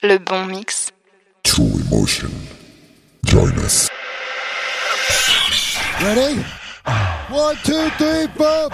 Le bon mix. True emotion. Join us. Ready? One, two, three, four.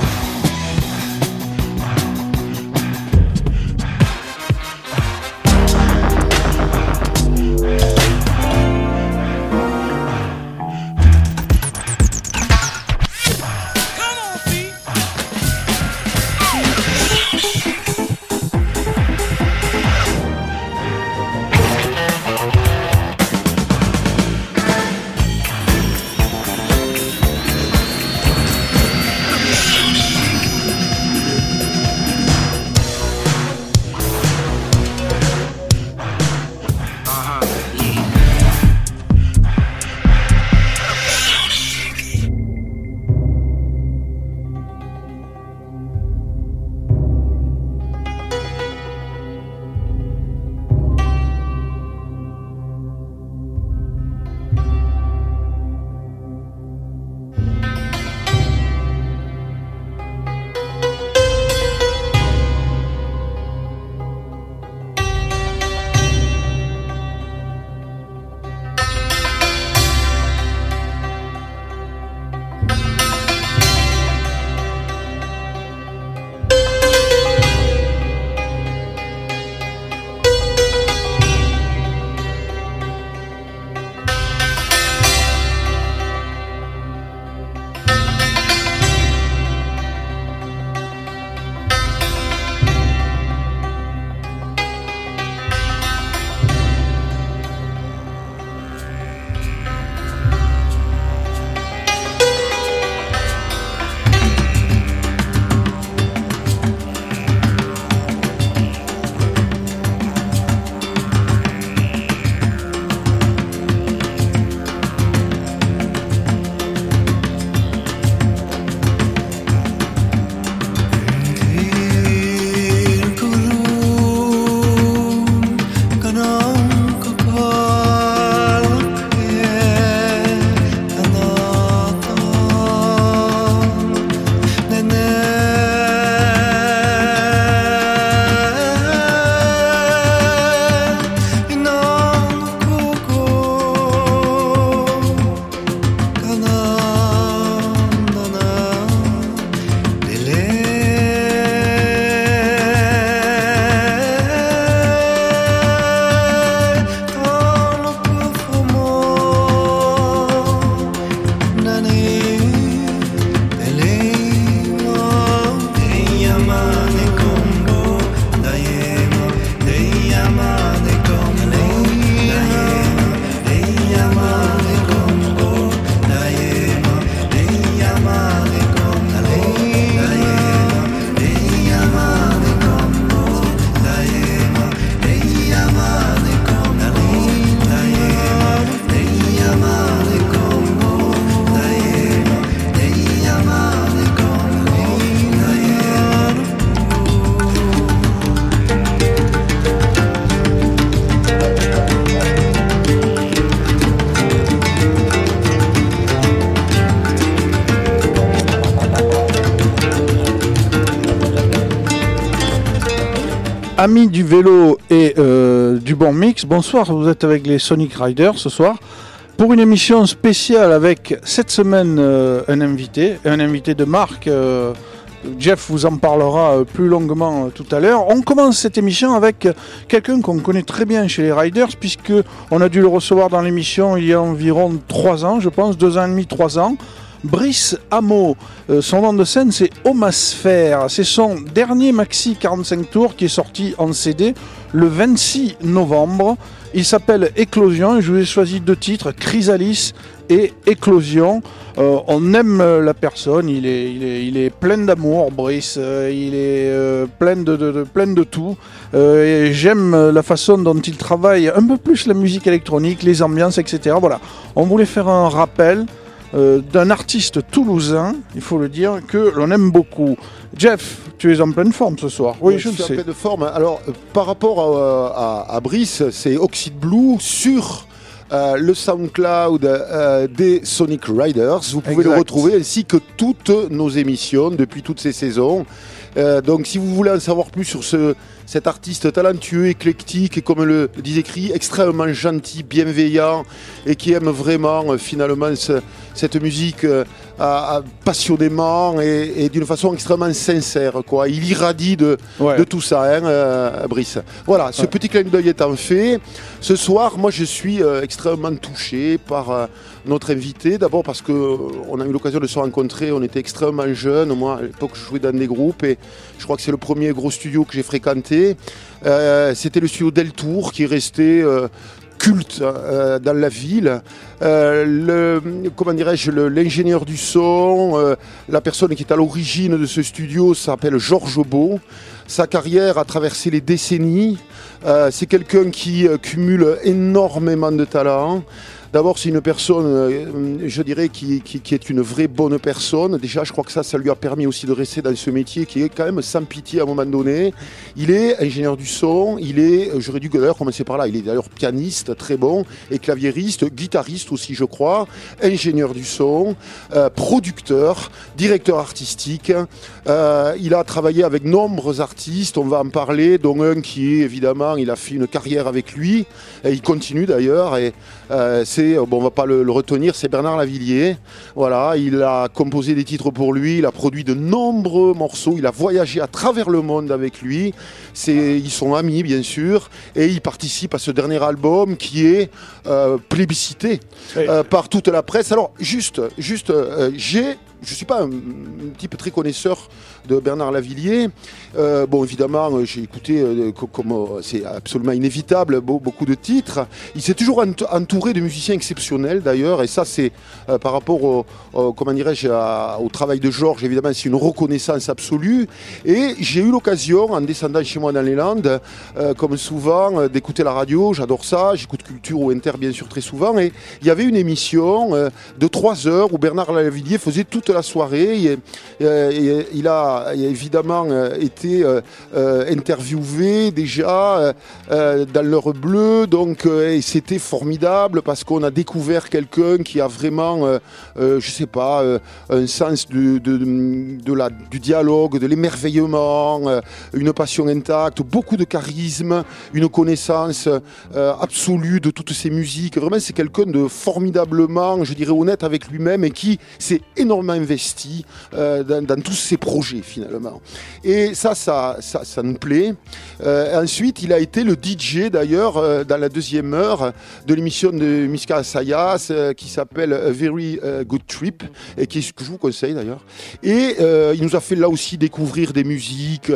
Amis du vélo et euh, du bon mix, bonsoir, vous êtes avec les Sonic Riders ce soir pour une émission spéciale avec cette semaine euh, un invité, un invité de marque. euh, Jeff vous en parlera plus longuement tout à l'heure. On commence cette émission avec quelqu'un qu'on connaît très bien chez les Riders puisque on a dû le recevoir dans l'émission il y a environ 3 ans, je pense, 2 ans et demi, 3 ans. Brice Hameau, Euh, son nom de scène c'est Homasphère. C'est son dernier maxi 45 tours qui est sorti en CD le 26 novembre. Il s'appelle Éclosion je vous ai choisi deux titres, Chrysalis et Éclosion. Euh, on aime euh, la personne, il est, plein d'amour, Brice, Euh, il est plein, de, tout. J'aime la façon dont il travaille un peu plus la musique électronique, les ambiances, etc. Voilà, on voulait faire un rappel euh, d'un artiste toulousain, il faut le dire, que l'on aime beaucoup. Jeff, tu es en pleine forme ce soir. Oui, je suis en sais. pleine forme. Alors, euh, par rapport à, à- à Brice, c'est Oxide Blue sur euh, le SoundCloud euh, des Sonic Riders. Vous pouvez Exact. le retrouver ainsi que toutes nos émissions depuis toutes ces saisons. Euh, donc si vous voulez en savoir plus sur ce, cet artiste talentueux, éclectique et comme le disait écrit, extrêmement gentil, bienveillant et qui aime vraiment euh, finalement ce- cette musique euh, passionnément et, et d'une façon extrêmement sincère. Quoi. Il irradie de, Ouais. de tout ça, hein, euh, Brice. Voilà, ce Ouais. petit clin d'œil étant fait, ce soir, moi je suis euh, extrêmement touché par euh, notre invité. D'abord parce qu'on a eu l'occasion de se rencontrer, on était extrêmement jeunes. Moi, à l'époque, je jouais dans des groupes et je crois que c'est le premier gros studio que j'ai fréquenté. C'était le studio Del Tour qui est resté. euh, culte euh, dans la ville. Euh, comment dirais-je, l'ingénieur du son, euh, la personne qui est à l'origine de ce studio s'appelle Georges Beau. Sa carrière a traversé les décennies. C'est quelqu'un qui cumule énormément de talent. D'abord, c'est une personne, euh, je dirais, qui, qui- est une vraie bonne personne. Déjà, je crois que ça, ça lui a permis aussi de rester dans ce métier qui est quand même sans pitié à un moment donné. Il est ingénieur du son, il est, euh, j'aurais dû d'ailleurs commencer par là, il est d'ailleurs pianiste, très bon, et claviériste, guitariste aussi, je crois, ingénieur du son, euh, producteur, directeur artistique. Il a travaillé avec nombreux artistes, on va en parler, dont un qui est évidemment, il a fait une carrière avec lui, et il continue d'ailleurs, et c'est, bon, on va pas le, le retenir, c'est Bernard Lavillier. Voilà, il a composé des titres pour lui, il a produit de nombreux morceaux, il a voyagé à travers le monde avec lui. C'est, ils sont amis bien sûr, et il participe à ce dernier album qui est euh, plébiscité euh, par toute la presse. Alors juste, juste, euh, j'ai, je suis pas un, type très connaisseur de Bernard Lavillier. Euh, bon, évidemment, euh, j'ai écouté, euh, co- comme c'est absolument inévitable, beau- beaucoup de titres. Il s'est toujours ent- entouré de musiciens exceptionnels, d'ailleurs, et ça, c'est par rapport au, au- travail de Georges, évidemment, c'est une reconnaissance absolue. Et j'ai eu l'occasion, en descendant chez moi dans les Landes, comme souvent, d'écouter la radio. J'adore ça. J'écoute Culture ou Inter, bien sûr, très souvent. Et il y avait une émission de 3 heures où Bernard Lavillier faisait toute la soirée. Et, euh, il a évidemment euh, été euh, interviewé déjà dans l'heure bleue. Donc, c'était formidable parce qu'on a découvert quelqu'un qui a vraiment, je sais pas, un sens de, de- la, du dialogue, de l'émerveillement, une passion intacte, beaucoup de charisme, une connaissance absolue de toutes ces musiques. Vraiment, c'est quelqu'un de formidablement, je dirais, honnête avec lui-même et qui s'est énormément investi euh, dans, tous ses projets finalement. Et ça, ça, ça, nous plaît. Euh, ensuite, il a été le DJ d'ailleurs euh, dans la deuxième heure de l'émission de Miska Sayas qui s'appelle A Very Good Trip et qui, que je vous conseille d'ailleurs. Et il nous a fait là aussi découvrir des musiques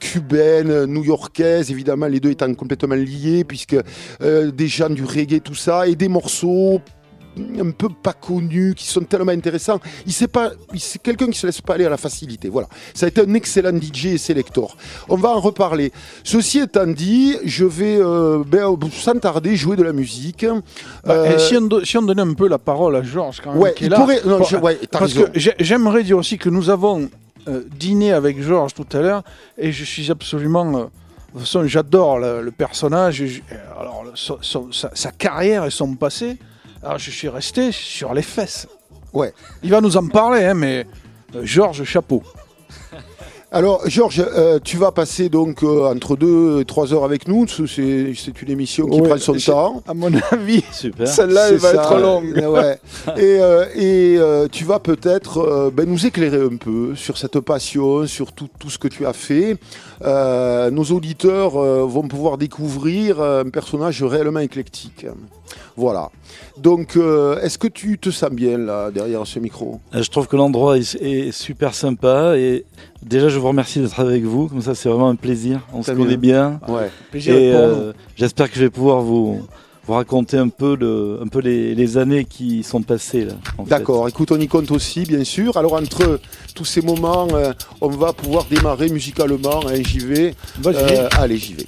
cubaines, new-yorkaises, évidemment les deux étant complètement liés puisque des gens du reggae, tout ça, et des morceaux un peu pas connus, qui sont tellement intéressants. Il sait pas, c'est quelqu'un qui se laisse pas aller à la facilité. Voilà. Ça a été un excellent DJ et sélector. On va en reparler. Ceci étant dit, je vais euh, ben, sans tarder jouer de la musique. Bah, Euh, et si, on si on donnait un peu la parole à Georges quand même, ouais, qui est il là. pourrait. Non, Bon, je- ouais, t'as Parce raison. que j'ai- j'aimerais dire aussi que nous avons euh, dîné avec Georges tout à l'heure et je suis absolument. euh, de toute façon, j'adore le, le personnage. alors, le- son- son- sa, sa carrière et son passé. Alors, je suis resté sur les fesses. Ouais. Il va nous en parler, hein, mais euh, Georges, chapeau. Alors, Georges, euh, tu vas passer donc euh, entre deux et trois heures avec nous. C'est une émission qui Ouais, prend son temps. À mon avis, Super. celle-là, elle va ça. être longue. Euh, ouais. Et, euh, et, euh, tu vas peut-être euh, ben, nous éclairer un peu sur cette passion, sur tout, tout ce que tu as fait. Euh, nos auditeurs euh, vont pouvoir découvrir un personnage réellement éclectique. Voilà. Donc, euh, est-ce que tu te sens bien là, derrière ce micro? Euh, Je trouve que l'endroit est, est super sympa et déjà je vous remercie d'être avec vous. Comme ça, c'est vraiment un plaisir. On se connaît bien. Ouais. Plaisir Et euh, j'espère que je vais pouvoir vous, vous raconter un peu, le, un peu les, les années qui sont passées. D'accord, écoute, on y compte aussi, bien sûr. Alors, entre tous ces moments, euh, on va pouvoir démarrer musicalement. hein, j'y vais. Vas-y. Euh, allez, j'y vais.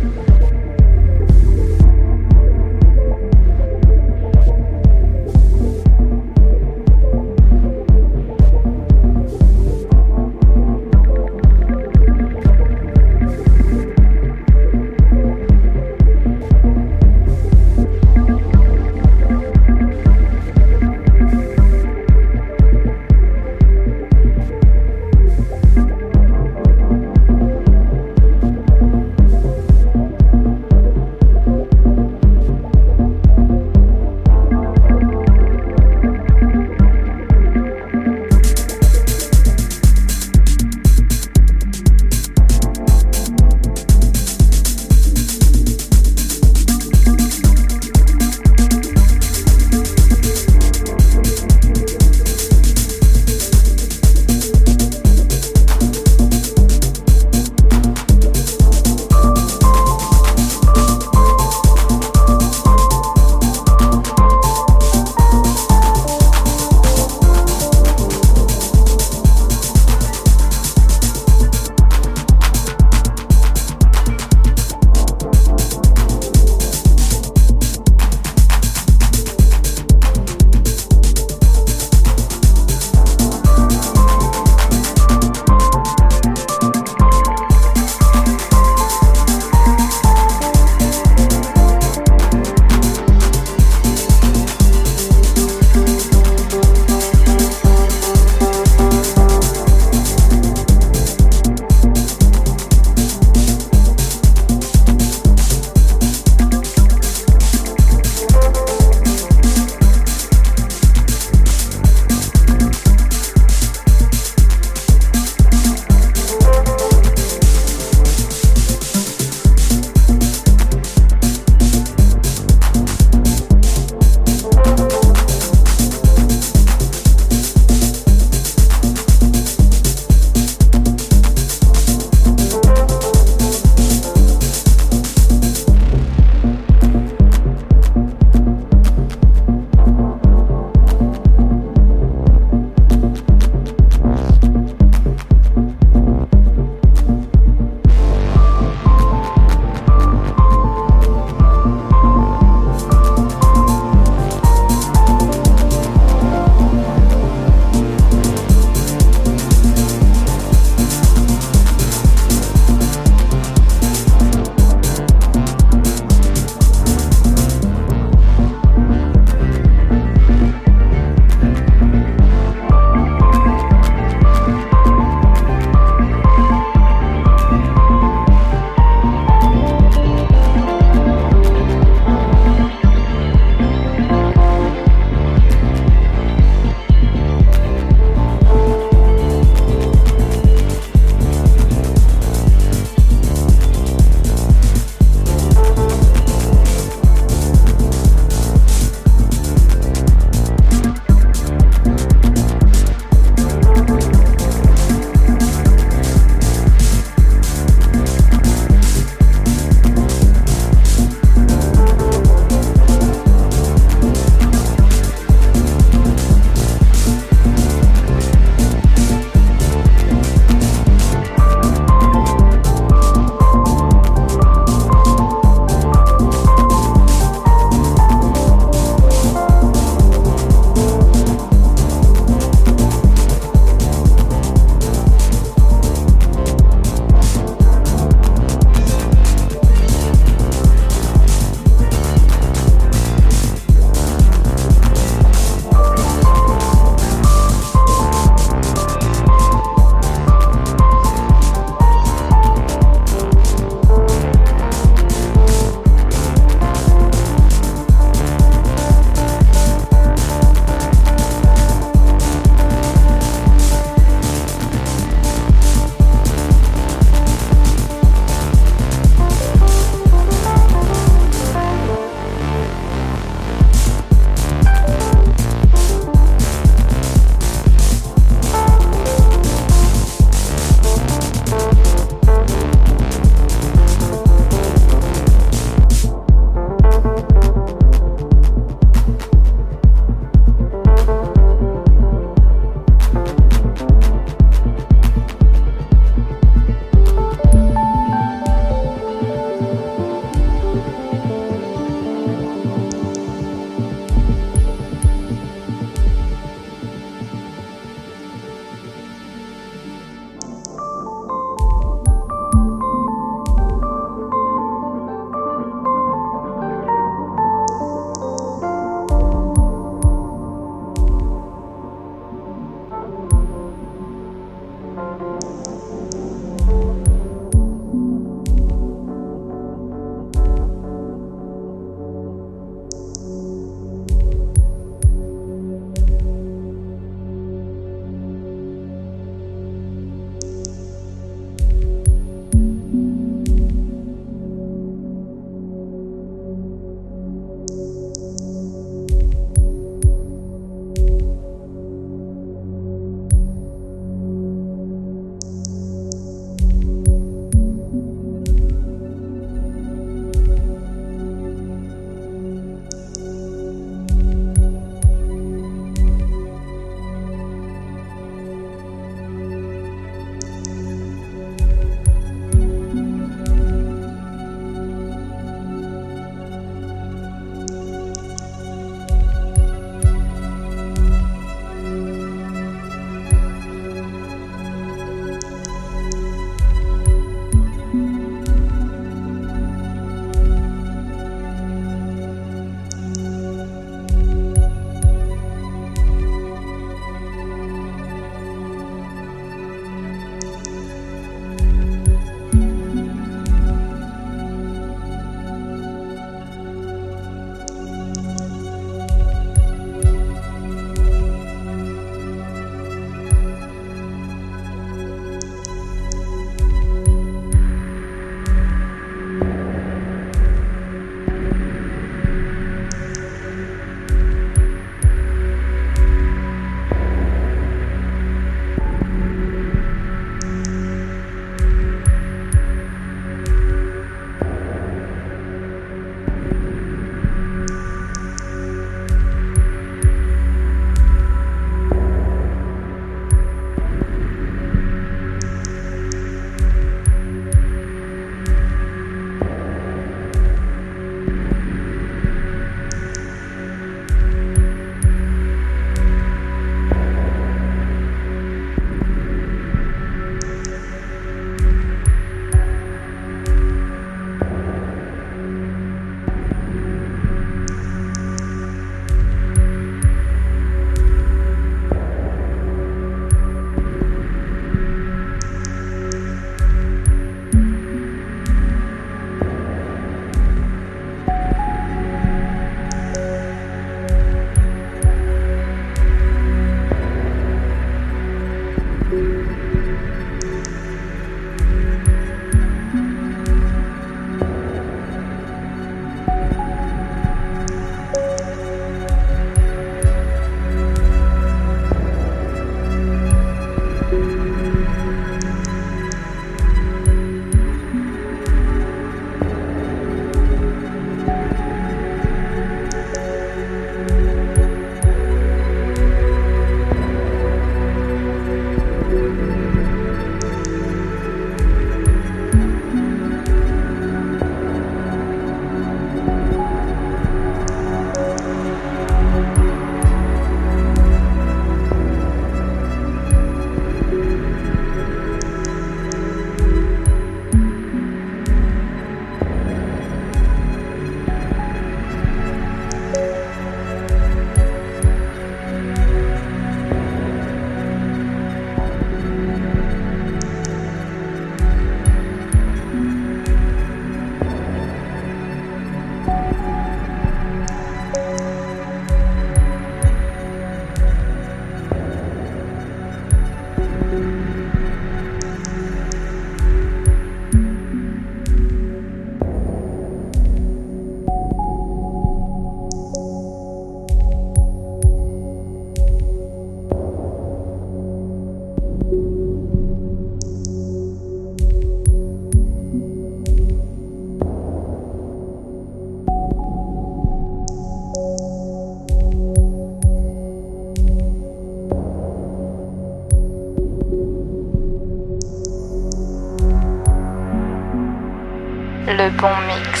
Bon mix.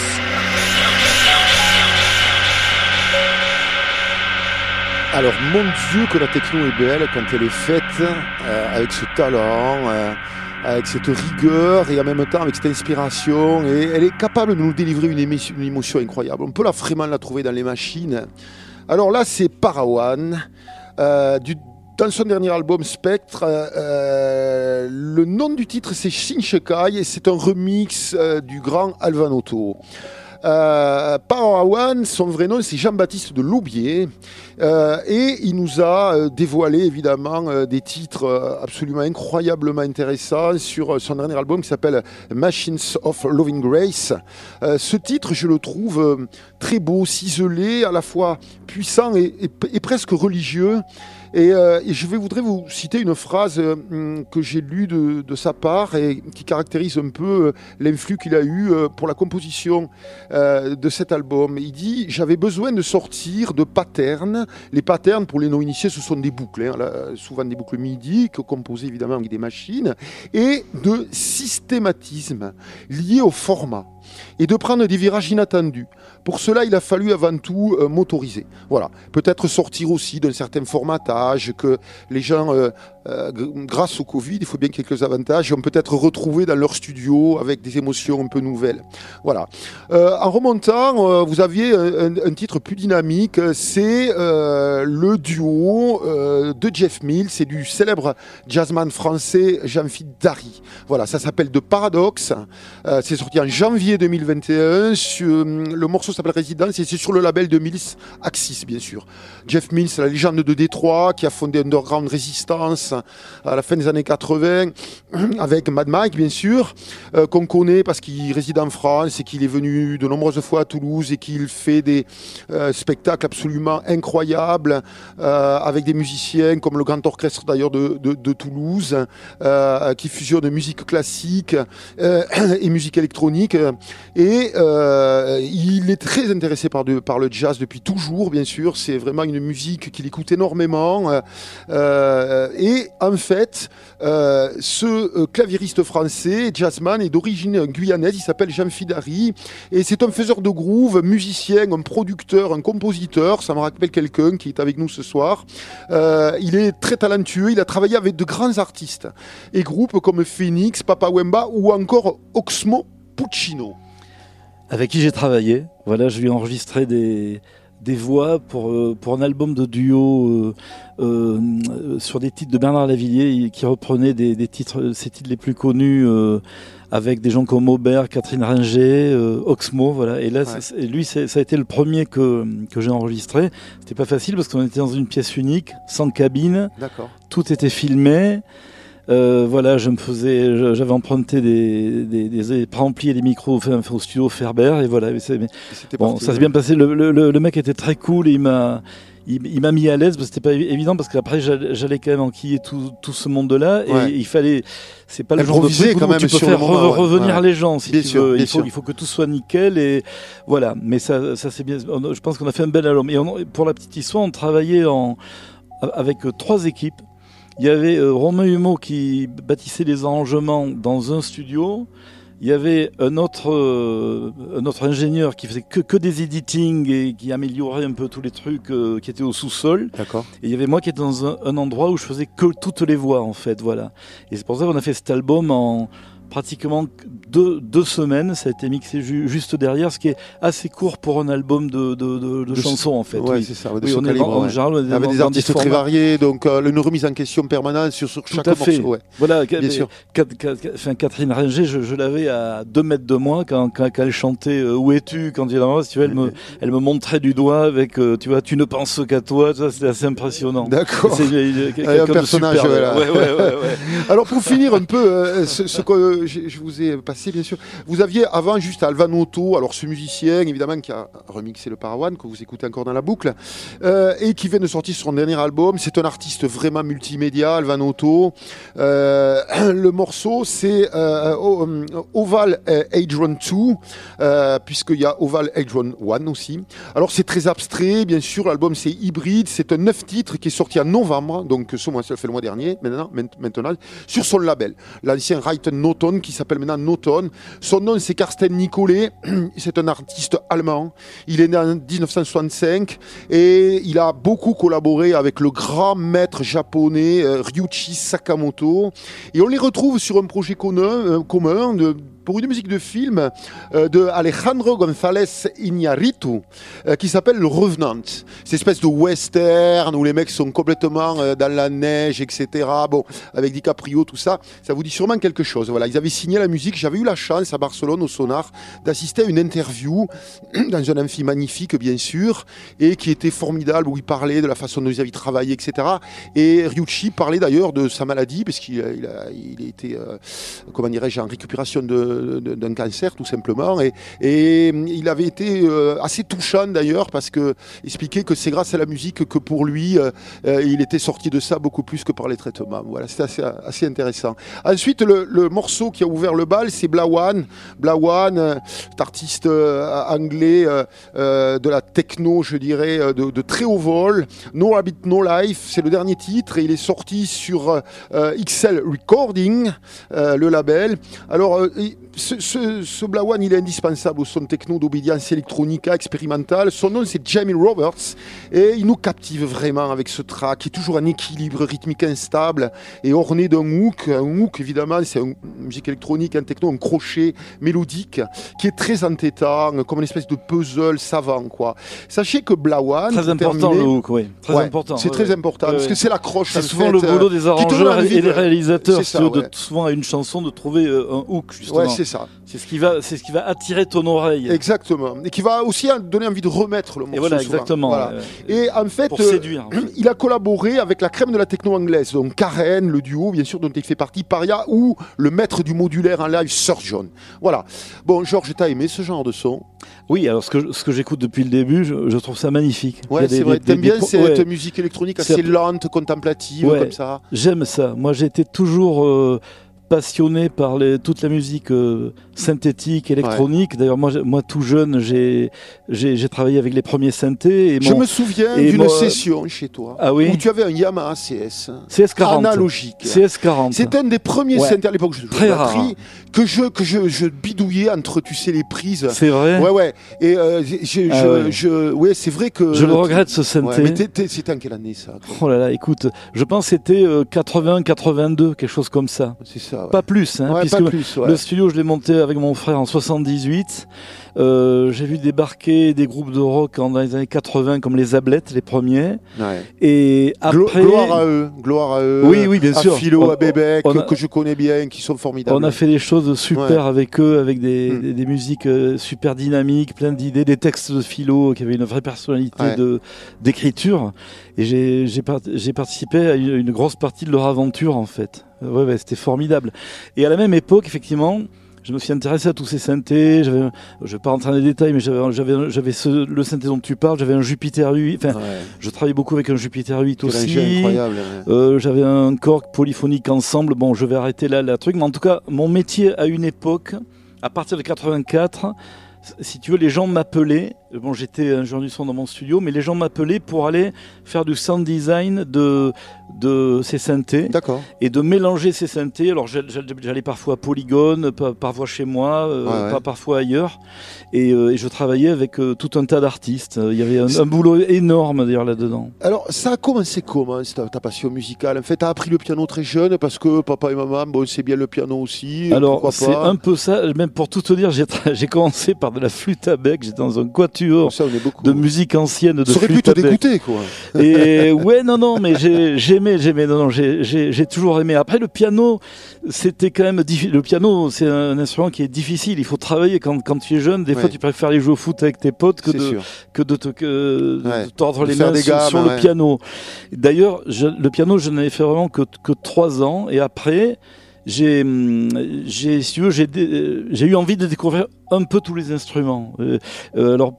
Alors, mon Dieu, que la techno est belle quand elle est faite euh, avec ce talent, euh, avec cette rigueur et en même temps avec cette inspiration. Et elle est capable de nous délivrer une, émission- émotion incroyable. On peut la, vraiment la trouver dans les machines. Alors là, c'est Parawan. euh, du, dans son dernier album Spectre, euh, euh, le nom du titre c'est Shinshikai et c'est un remix euh, du grand Alvanotto. Euh, Parawan, son vrai nom c'est Jean-Baptiste de Loubier et il nous a dévoilé évidemment des titres absolument incroyablement intéressants sur son dernier album qui s'appelle Machines of Loving Grace. Ce titre, je le trouve très beau, ciselé, à la fois puissant et presque religieux. Et, euh, et je voudrais vous citer une phrase euh, hum, que j'ai lue de, sa part et qui caractérise un peu euh, l'influx qu'il a eu pour la composition de cet album. Il dit J'avais besoin de sortir de patterns. Les patterns, pour les non-initiés, ce sont des boucles, hein, souvent des boucles MIDI, composées évidemment avec des machines, et de systématisme lié au format et de prendre des virages inattendus. Pour cela, il a fallu avant tout euh, motoriser. Voilà. Peut-être sortir aussi d'un certain formatage que les gens, euh, euh, grâce au Covid, il faut bien quelques avantages, ont peut-être retrouvé dans leur studio avec des émotions un peu nouvelles. Voilà. Euh, en remontant, euh, vous aviez un, titre plus dynamique, c'est le duo de Jeff Mills et du célèbre jazzman français Jean-Philippe Dari. Voilà, ça s'appelle The Paradox. C'est sorti en janvier 2021. Sur, le morceau s'appelle Résidence et c'est sur le label de Mills Axis, bien sûr. Jeff Mills, la légende de Détroit, qui a fondé Underground Resistance à la fin des années 80, avec Mad Mike, bien sûr, euh, qu'on connaît parce qu'il réside en France et qu'il est venu de nombreuses fois à Toulouse et qu'il fait des euh, spectacles absolument incroyables euh, avec des musiciens comme le Grand Orchestre d'ailleurs de, Toulouse, qui fusionne musique classique et musique électronique. Et il est très intéressé par, par le jazz depuis toujours, bien sûr. C'est vraiment une musique qu'il écoute énormément. Euh, en fait, euh, ce euh, claviériste français, jazzman, est d'origine guyanaise. Il s'appelle Jean Fidari. Et c'est un faiseur de groove, musicien, un producteur, un compositeur. Ça me rappelle quelqu'un qui est avec nous ce soir. Euh, il est très talentueux. Il a travaillé avec de grands artistes et groupes comme Phoenix, Papa Wemba ou encore Oxmo Puccino. avec qui j'ai travaillé. Voilà, je lui ai enregistré des, des voix pour, euh, pour un album de duo euh, euh, sur des titres de Bernard Lavillier il- qui reprenait des, des titres, ses titres les plus connus euh, avec des gens comme Aubert, Catherine Ringer, euh, Oxmo, voilà. Et là, Ouais. lui, ça a été le premier que, que j'ai enregistré. C'était pas facile parce qu'on était dans une pièce unique, sans cabine, D'accord. tout était filmé. Euh, voilà, je me faisais, j'avais emprunté des, des, des des micros enfin, au studio Ferber et voilà. mais bon, ça s'est bien passé. Le, le- le- le mec était très cool et il m'a, il, il m'a mis à l'aise parce que c'était pas évi- évident parce qu'après j'allais quand même enquiller tout, tout ce monde-là et Ouais. il fallait, c'est pas le genre de truc où quand même tu peux faire le moment, re- ouais. revenir Ouais. les gens si Bien tu sûr, veux. bien Il faut, sûr. il faut que tout soit nickel et voilà. Mais ça, ça c'est bien. Je pense qu'on a fait un bel album et on- pour la petite histoire, on travaillait en avec euh, trois équipes. Il y avait euh, Romain Humeau qui bâtissait les arrangements dans un studio. Il y avait un autre, euh, un autre ingénieur qui faisait que, que des editing et qui améliorait un peu tous les trucs euh, qui étaient au sous-sol. D'accord. Et il y avait moi qui étais dans un, un endroit où je faisais que toutes les voix en fait, voilà. Et c'est pour ça qu'on a fait cet album en pratiquement deux, deux semaines. Ça a été mixé ju- juste derrière, ce qui est assez court pour un album de, de, de- chansons en fait. Ouais, oui. c'est ça. Oui, on est calibre, dans- en ouais. on est Avec des artistes très variés, donc euh, une remise en question permanente sur, sur Tout chaque à fait. morceau. Ouais. Voilà, Bien sûr. Enfin, Catherine Ringer, je, je l'avais à deux mètres de moi quand, quand, quand elle chantait euh, Où es-tu? quand il est si tu vois, elle me, elle me montrait du doigt avec, euh, tu vois, tu ne penses qu'à toi, c'était assez impressionnant. D'accord. C'est euh, un personnage, super, voilà. Alors pour finir un peu ce, ce que je, vous ai passé bien sûr, vous aviez avant juste Alvanotto, alors ce musicien évidemment qui a remixé le Parawan que vous écoutez encore dans la boucle euh, et qui vient de sortir son dernier album. C'est un artiste vraiment multimédia, Alvanotto. Euh, le morceau c'est euh, O- euh, Oval euh, Hadron 2 euh, puisqu'il y a Oval Hadron 1 aussi. Alors c'est très abstrait, bien sûr. L'album c'est hybride. C'est un neuf titres qui est sorti en novembre, donc ce mois, ça fait le mois dernier. Maintenant, maint- maintenant, sur son label, l'ancien Wright Norton Qui s'appelle maintenant Noton. Son nom, c'est Karsten Nicolet. C'est un artiste allemand. Il est né en 1965 et il a beaucoup collaboré avec le grand maître japonais euh, Ryuichi Sakamoto. Et on les retrouve sur un projet commun, euh, commun de pour une musique de film euh, de Alejandro González Iñárritu euh, qui s'appelle Le Revenant. Cette espèce de western où les mecs sont complètement euh, dans la neige, etc. Bon, avec DiCaprio, tout ça, ça vous dit sûrement quelque chose. Voilà, ils avaient signé la musique. J'avais eu la chance à Barcelone au Sonar d'assister à une interview dans un amphi magnifique, bien sûr, et qui était formidable où il parlait de la façon dont ils avaient travaillé, etc. Et Ryuichi parlait d'ailleurs de sa maladie parce qu'il il a, il était, comment dirais-je, en récupération de d'un cancer tout simplement. Et, et il avait été euh, assez touchant d'ailleurs parce que expliquait que c'est grâce à la musique que pour lui euh, euh, il était sorti de ça beaucoup plus que par les traitements. Voilà, c'est assez, assez, intéressant. Ensuite, le, morceau qui a ouvert le bal, c'est Blawan. Blawan, artiste anglais de la techno, je dirais, de, de, très haut vol. No Habit No Life, c'est le dernier titre et il est sorti sur XL Recording, le label. Alors, ce, ce, ce, Blawan, il est indispensable au son techno d'obédience électronique expérimentale. Son nom, c'est Jamie Roberts. Et il nous captive vraiment avec ce track, qui est toujours un équilibre rythmique instable et orné d'un hook. Un hook, évidemment, c'est une musique électronique, un techno, un crochet mélodique qui est très entêtant, comme une espèce de puzzle savant, quoi. Sachez que Blawan. Très important le hook, oui. Très ouais, important. C'est très important, parce que c'est l'accroche. C'est souvent fait, le boulot des arrangeurs et des réalisateurs, ça, de, souvent à une chanson, de trouver un hook, justement. C'est ça. C'est ce qui va, c'est ce qui va attirer ton oreille. Exactement. Et qui va aussi donner envie de remettre le morceau. Et voilà, souvent. exactement. Voilà. Et en fait, pour séduire. Euh, il a collaboré avec la crème de la techno anglaise, donc Karen, le duo, bien sûr, dont il fait partie, Paria, ou le maître du modulaire en live, Sir John. Voilà. Bon, Georges, t'as aimé ce genre de son? Oui, alors ce que, ce que j'écoute depuis le début, je, je, trouve ça magnifique. Ouais, c'est vrai. T'aimes bien cette ouais. musique électronique assez lente, contemplative, ouais. comme ça? J'aime ça. Moi, été toujours. Euh, passionné par les, toute la musique euh, synthétique, électronique. Ouais. D'ailleurs, moi, moi, tout jeune, j'ai travaillé avec les premiers synthés. Et Je me souviens d'une session chez toi ah oui où tu avais un Yamaha CS, CS40 analogique. CS40. C'était un des premiers ouais. synthés à l'époque Très rare. que je que je, je bidouillais entre tu sais les prises. C'est vrai. Ouais ouais. Et euh, je, ah je, ouais. je ouais c'est vrai que je le regrette ce synthé. mais c'était en quelle année ça Oh là là, écoute, je pense c'était euh, 80 82 quelque chose comme ça. C'est ça. Pas plus hein, ouais, puisque pas plus, ouais. le studio je l'ai monté avec mon frère en 78. Euh, j'ai vu débarquer des groupes de rock dans les années 80 comme les Ablettes, les premiers. Ouais. Et après, gloire à eux, gloire à eux. Oui, oui, bien à sûr. Philo, on, à a, que je connais bien, qui sont formidables. On a fait des choses super avec eux, avec des, Mm. des, des musiques euh, super dynamiques, plein d'idées, des textes de Philo qui avaient une vraie personnalité de d'écriture. Et j'ai j'ai part- j'ai participé à une, une grosse partie de leur aventure en fait. Ouais, ouais, c'était formidable. Et à la même époque, effectivement. Je me suis intéressé à tous ces synthés. Je vais pas rentrer dans les détails, mais j'avais, le synthé dont tu parles. J'avais un Jupiter 8. Enfin, Ouais. je travaillais beaucoup avec un Jupiter 8 Quel aussi. Euh, j'avais un corps polyphonique ensemble. Bon, je vais arrêter là le truc. Mais en tout cas, mon métier à une époque, à partir de 84, si tu veux, les gens m'appelaient. Bon, j'étais ingénieur du son dans mon studio, mais les gens m'appelaient pour aller faire du sound design de, de ces synthés D'accord. et de mélanger ces synthés. Alors j'all- j'all- j'allais parfois à Polygone, par- parfois chez moi, euh, Ouais, ouais. pas parfois ailleurs, et, euh, et je travaillais avec euh, tout un tas d'artistes. Il y avait un, un boulot énorme d'ailleurs là-dedans. Alors, ça a commencé comment, ta, ta passion musicale? En fait, tu as appris le piano très jeune parce que papa et maman, bon, c'est bien le piano aussi. Alors c'est un peu ça. Même pour tout te dire, j'ai commencé par de la flûte à bec. J'étais dans un quatuor Ça, beaucoup. de musique ancienne de à bec. dégoûter, quoi. Et ouais, non, non, mais j'ai- j'aimais, j'aimais, non, non, j'ai- j'ai j'ai toujours aimé. Après, le piano, c'était quand même difficile. Le piano, c'est un instrument qui est difficile. Il faut travailler quand, quand tu es jeune. Des Ouais. fois, tu préfères aller jouer au foot avec tes potes que de, sûr. que de te que Ouais. de tordre De les mains des sur, gammes, sur ouais. le piano. D'ailleurs, le piano, je n'avais fait vraiment que, que trois ans. Et après, j'ai, hum, j'ai, si tu veux, j'ai, dé- euh, j'ai eu envie de découvrir un peu tous les instruments. Euh, euh, alors,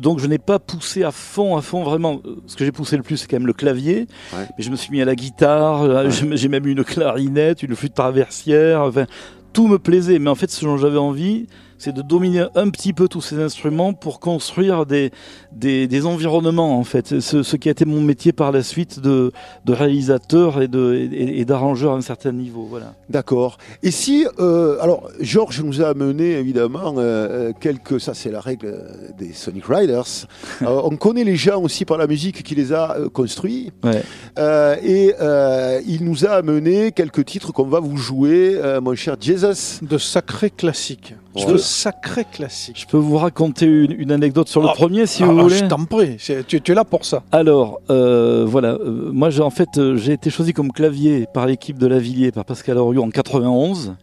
donc, je n'ai pas poussé à fond, à fond, vraiment. Euh, Ce que j'ai poussé le plus, c'est quand même le clavier. Ouais. Mais je me suis mis à la guitare. Ouais. J'ai même eu une clarinette, une flûte traversière. Enfin, tout me plaisait. Mais en fait, ce dont j'avais envie, c'est de dominer un petit peu tous ces instruments pour construire des, des, des environnements, en fait. Ce, ce, qui a été mon métier par la suite de, de réalisateur et, de, et, d'arrangeur à un certain niveau. Voilà. D'accord. Et si, euh, alors, Georges nous a amené évidemment euh, quelques, ça c'est la règle des Sonic Riders. Euh, on connaît les gens aussi par la musique qui les a euh, construits. Ouais. Euh, et euh, il nous a amené quelques titres qu'on va vous jouer, euh, mon cher Jesus. De sacrés classiques. Sacrés classiques. Je peux vous raconter une, une anecdote sur le Ah, premier, si Ah, vous ah, voulez. je t'en prie, tu, tu es là pour ça. Alors, euh, voilà, euh, moi j'ai en fait euh, j'ai été choisi comme clavier par l'équipe de Lavillier, par Pascal Oriot en 91.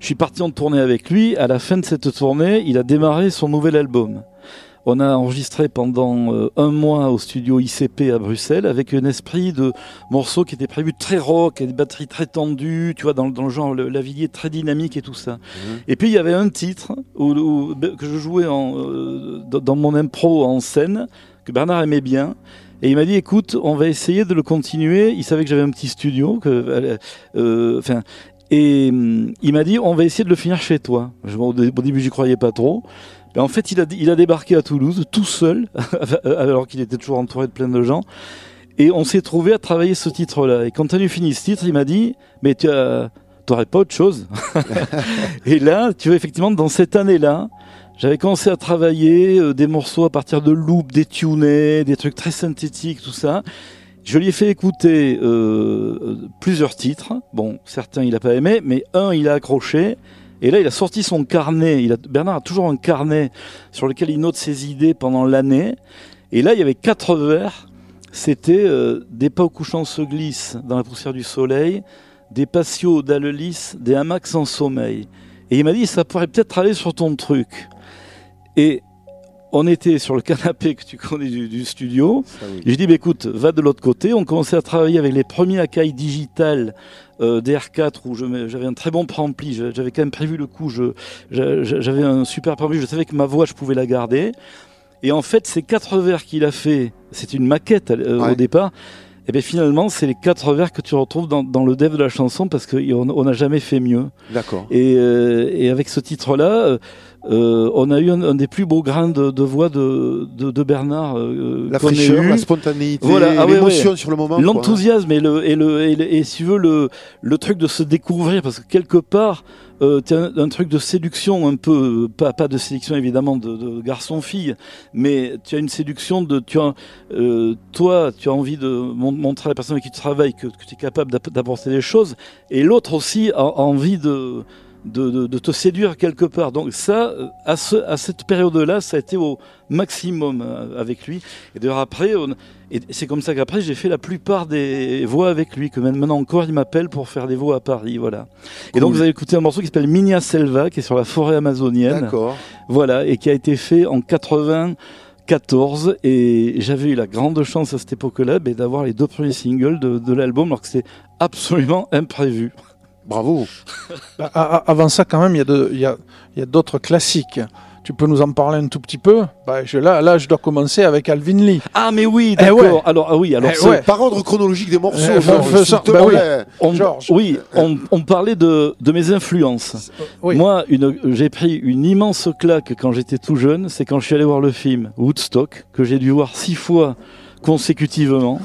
Je suis parti en tournée avec lui. À la fin de cette tournée, il a démarré son nouvel album. On a enregistré pendant euh, un mois au studio ICP à Bruxelles avec un esprit de morceaux qui était prévu très rock, et des batteries très tendues, tu vois, dans, dans le genre le, Lavillier très dynamique et tout ça. Et puis il y avait un titre où, où- que je jouais en, euh, dans mon impro en scène que Bernard aimait bien. Et il m'a dit, écoute, on va essayer de le continuer. Il savait que j'avais un petit studio, que, euh, enfin, et hum, il m'a dit, on va essayer de le finir chez toi. Au début, j'y croyais pas trop. Mais en fait, il a, il a débarqué à Toulouse tout seul, alors qu'il était toujours entouré de plein de gens. Et on s'est trouvé à travailler ce titre-là. Et quand on a fini ce titre, il m'a dit, mais tu as, t'aurais pas autre chose Et là, tu vois, effectivement, dans cette année-là, j'avais commencé à travailler euh, des morceaux à partir de loops, des tunés, des trucs très synthétiques, tout ça. Je lui ai fait écouter euh, plusieurs titres. Bon, certains il a pas aimé, mais un il a accroché. Et là, il a sorti son carnet. Bernard a toujours un carnet sur lequel il note ses idées pendant l'année. Et là, il y avait quatre vers. C'était euh, des pas au couchant se glissent dans la poussière du soleil, des patios d'Alelis, des hamacs sans sommeil. Et il m'a dit, ça pourrait peut-être aller sur ton truc. Et on était sur le canapé que tu connais du, du studio. Et J'ai dit, bah, écoute, va de l'autre côté. On commençait à travailler avec les premiers Akai Digital euh, DR4 où je j'avais un très bon préampli. Je- J'avais quand même prévu le coup. Je- je- J'avais un super préampli. Je savais que ma voix, je pouvais la garder. Et en fait, ces quatre vers qu'il a fait, c'est une maquette euh, Ouais. au départ. Et bien finalement, c'est les quatre vers que tu retrouves dans, dans le dev de la chanson parce qu'on on n'a jamais fait mieux. D'accord. Et, euh, et avec ce titre-là, euh, euh, on a eu un, un des plus beaux grains de, de voix de, de, de Bernard. euh, La qu'on ait fraîcheur, eu. la spontanéité, Voilà, ah ouais, l'émotion sur le moment. L'enthousiasme et le et le et, le- et si tu veux le le truc de se découvrir parce que quelque part euh, tu as un, un truc de séduction un peu euh, pas pas de séduction évidemment de, de garçon fille mais tu as une séduction de tu as euh, toi tu as envie de mon- montrer à la personne avec qui tu travailles que, que tu es capable d'app- d'apporter des choses et l'autre aussi a, a envie de de, de, de te séduire quelque part. Donc ça, euh, à, ce, à cette période-là, ça a été au maximum euh, avec lui. Et d'ailleurs après, on- et c'est comme ça qu'après j'ai fait la plupart des voix avec lui, que même maintenant encore il m'appelle pour faire des voix à Paris, voilà. Et donc vous avez écouté un morceau qui s'appelle Minia Selva, qui est sur la forêt amazonienne, D'accord. voilà, et qui a été fait en 94. Et j'avais eu la grande chance à cette époque-là ben, d'avoir les deux premiers singles de, de l'album, alors que c'était absolument imprévu. Bravo. Bah, avant ça, quand même, il y a de- y a, y a d'autres classiques. Tu peux nous en parler un tout petit peu? Bah, je, là, là, je dois commencer avec Alvin Lee. Ah mais oui, Eh d'accord. ouais. Alors ah oui, alors Eh ouais. Par ordre chronologique des morceaux. Euh, ça. te Bah oui. on, oui, on, on parlait de, de mes influences. Oui. Moi, une- j'ai pris une immense claque quand j'étais tout jeune. C'est quand je suis allé voir le film Woodstock, que j'ai dû voir six fois consécutivement.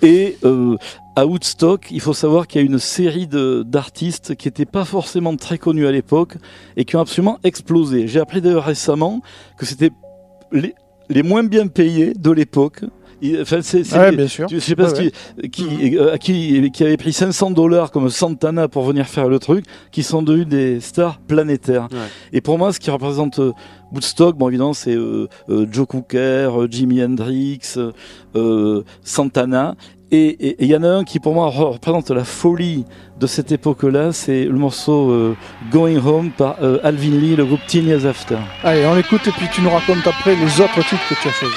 Et euh, à Woodstock, il faut savoir qu'il y a une série d'artistes qui n'étaient pas forcément très connus à l'époque et qui ont absolument explosé. J'ai appris d'ailleurs récemment que c'était les, les moins bien payés de l'époque. Il- Enfin, c'est, c'est Ouais, bien sûr. tu- je sais pas Ouais, ce qui, qui, euh, à qui, qui avait pris 500 dollars comme Santana pour venir faire le truc, qui sont devenus des stars planétaires. Ouais. Et pour moi, ce qui représente euh, Woodstock, bon évidemment, c'est euh, euh, Joe Cooker, euh, Jimi Hendrix, euh, Santana. Et et- et il y en a un qui pour moi re- représente la folie de cette époque-là, c'est le morceau euh, Going Home par euh, Alvin Lee, le groupe Teen Years After. Allez, on l'écoute et puis tu nous racontes après les autres titres que tu as choisis.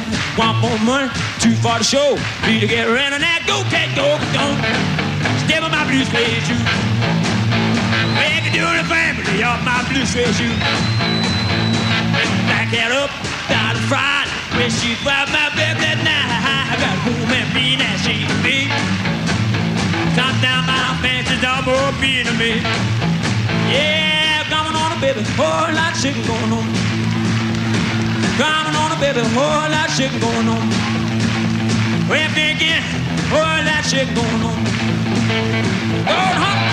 One more money, two for the show. Need to get around on that. Go, cat, go, go. Step on my blue suede shoe. Make it doing the family of my blue suede shoe. Back that up, down the front. When she drive my baby that night. I got room and me that she be. Top down my fancy to me. Yeah, coming on a baby, whole lot of shit going on. Climbing on a baby, more that shit going on. We're making more that shit going on. Going home.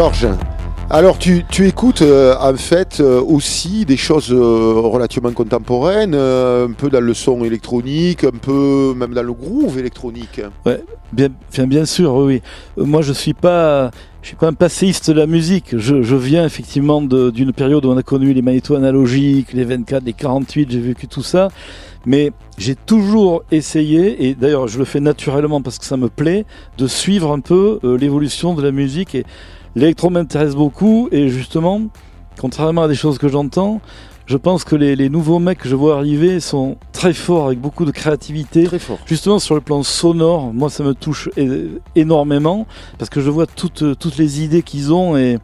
Georges, alors tu, écoutes euh, en fait euh, aussi des choses euh, relativement contemporaines, un peu dans le son électronique, un peu même dans le groove électronique. Bien, bien, bien sûr, oui. Moi, je suis pas, je suis pas un passéiste de la musique. Je, je viens effectivement d'une période où on a connu les magnétos analogiques, les 24, les 48. J'ai vécu tout ça, mais j'ai toujours essayé, et d'ailleurs, je le fais naturellement parce que ça me plaît, de suivre un peu l'évolution de la musique. L'électro m'intéresse beaucoup, et justement, contrairement à des choses que j'entends. Je pense que les, les nouveaux mecs que je vois arriver sont très forts, avec beaucoup de créativité. Très fort. Justement sur le plan sonore, moi ça me touche énormément parce que je vois toutes, toutes les idées qu'ils ont et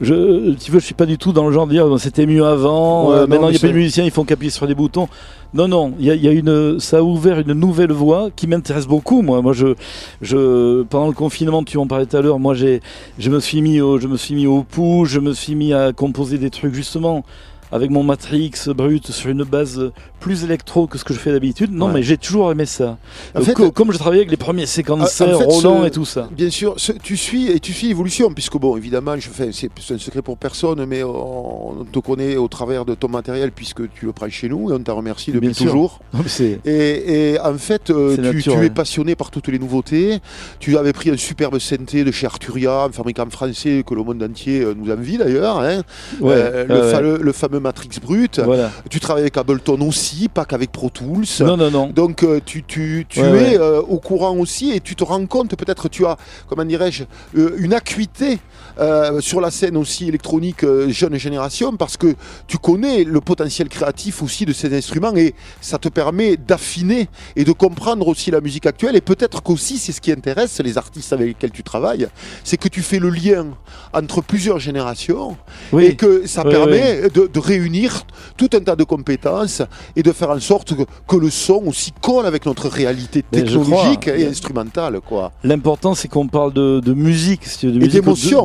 je, tu veux, je suis pas du tout dans le genre de dire c'était mieux avant, Ouais, euh, non, maintenant il n'y a pas de musiciens, ils font qu'appuyer sur des boutons. Non, non, il y a, il y a une, ça a ouvert une nouvelle voie qui m'intéresse beaucoup. Moi, moi, je, je, pendant le confinement, tu en parlais tout à l'heure, moi j'ai, je me suis mis au, je me suis mis au pouls, je me suis mis à composer des trucs justement avec mon Matrix brut sur une base plus électro que ce que je fais d'habitude. Non, Ouais. mais j'ai toujours aimé ça. En fait- co- comme je travaillais avec les premiers séquenceurs, En fait, Roland ce- et tout ça. Bien sûr, ce- tu suis et tu suis l'évolution, puisque bon, évidemment, je fais, c'est un secret pour personne, mais on, on te connaît au travers de ton matériel puisque tu le prends chez nous et on t'en remercie depuis Bien sûr. toujours. Et, et en fait, euh, tu, es passionné par toutes les nouveautés. Tu avais pris un superbe synthé de chez Arturia, un fabricant français que le monde entier euh, nous envie d'ailleurs. hein. ouais, Euh, ouais, le fameux Matrix Brut. Voilà. Tu travailles avec Ableton aussi, pas qu'avec Pro Tools. Non, non, non. Donc euh, tu, tu, tu Ouais, es ouais. euh, au courant aussi et tu te rends compte, peut-être tu as, comment dirais-je, euh, une acuité euh, sur la scène aussi électronique euh, jeune génération parce que tu connais le potentiel créatif aussi de ces instruments et ça te permet d'affiner et de comprendre aussi la musique actuelle et peut-être qu'aussi c'est ce qui intéresse les artistes avec lesquels tu travailles, c'est que tu fais le lien entre plusieurs générations Oui. et que ça Oui, permet De, de réunir tout un tas de compétences et de faire en sorte que, que le son aussi colle avec notre réalité technologique et instrumentale. Quoi. L'important, c'est qu'on parle de, de musique, de Et musique,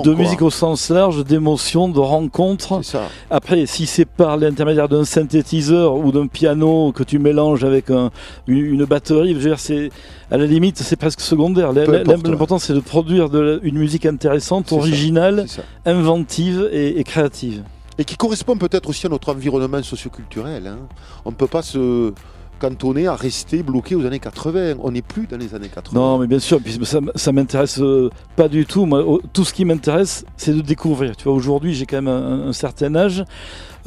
de, musique au sens large, d'émotion, de rencontre. Après, si c'est par l'intermédiaire d'un synthétiseur ou d'un piano que tu mélanges avec un- une, une batterie, je veux dire, c'est à la limite, c'est presque secondaire. L'important, c'est de produire de la- une musique intéressante, originale, ça. inventive et, et créative. Et qui correspond peut-être aussi à notre environnement socioculturel. hein. On ne peut pas se cantonner à rester bloqué aux années 80. On n'est plus dans les années 80. Non, mais bien sûr, ça, ça m'intéresse euh, pas du tout. Tout ce qui m'intéresse, c'est de découvrir. Tu vois, aujourd'hui, j'ai quand même un, certain âge.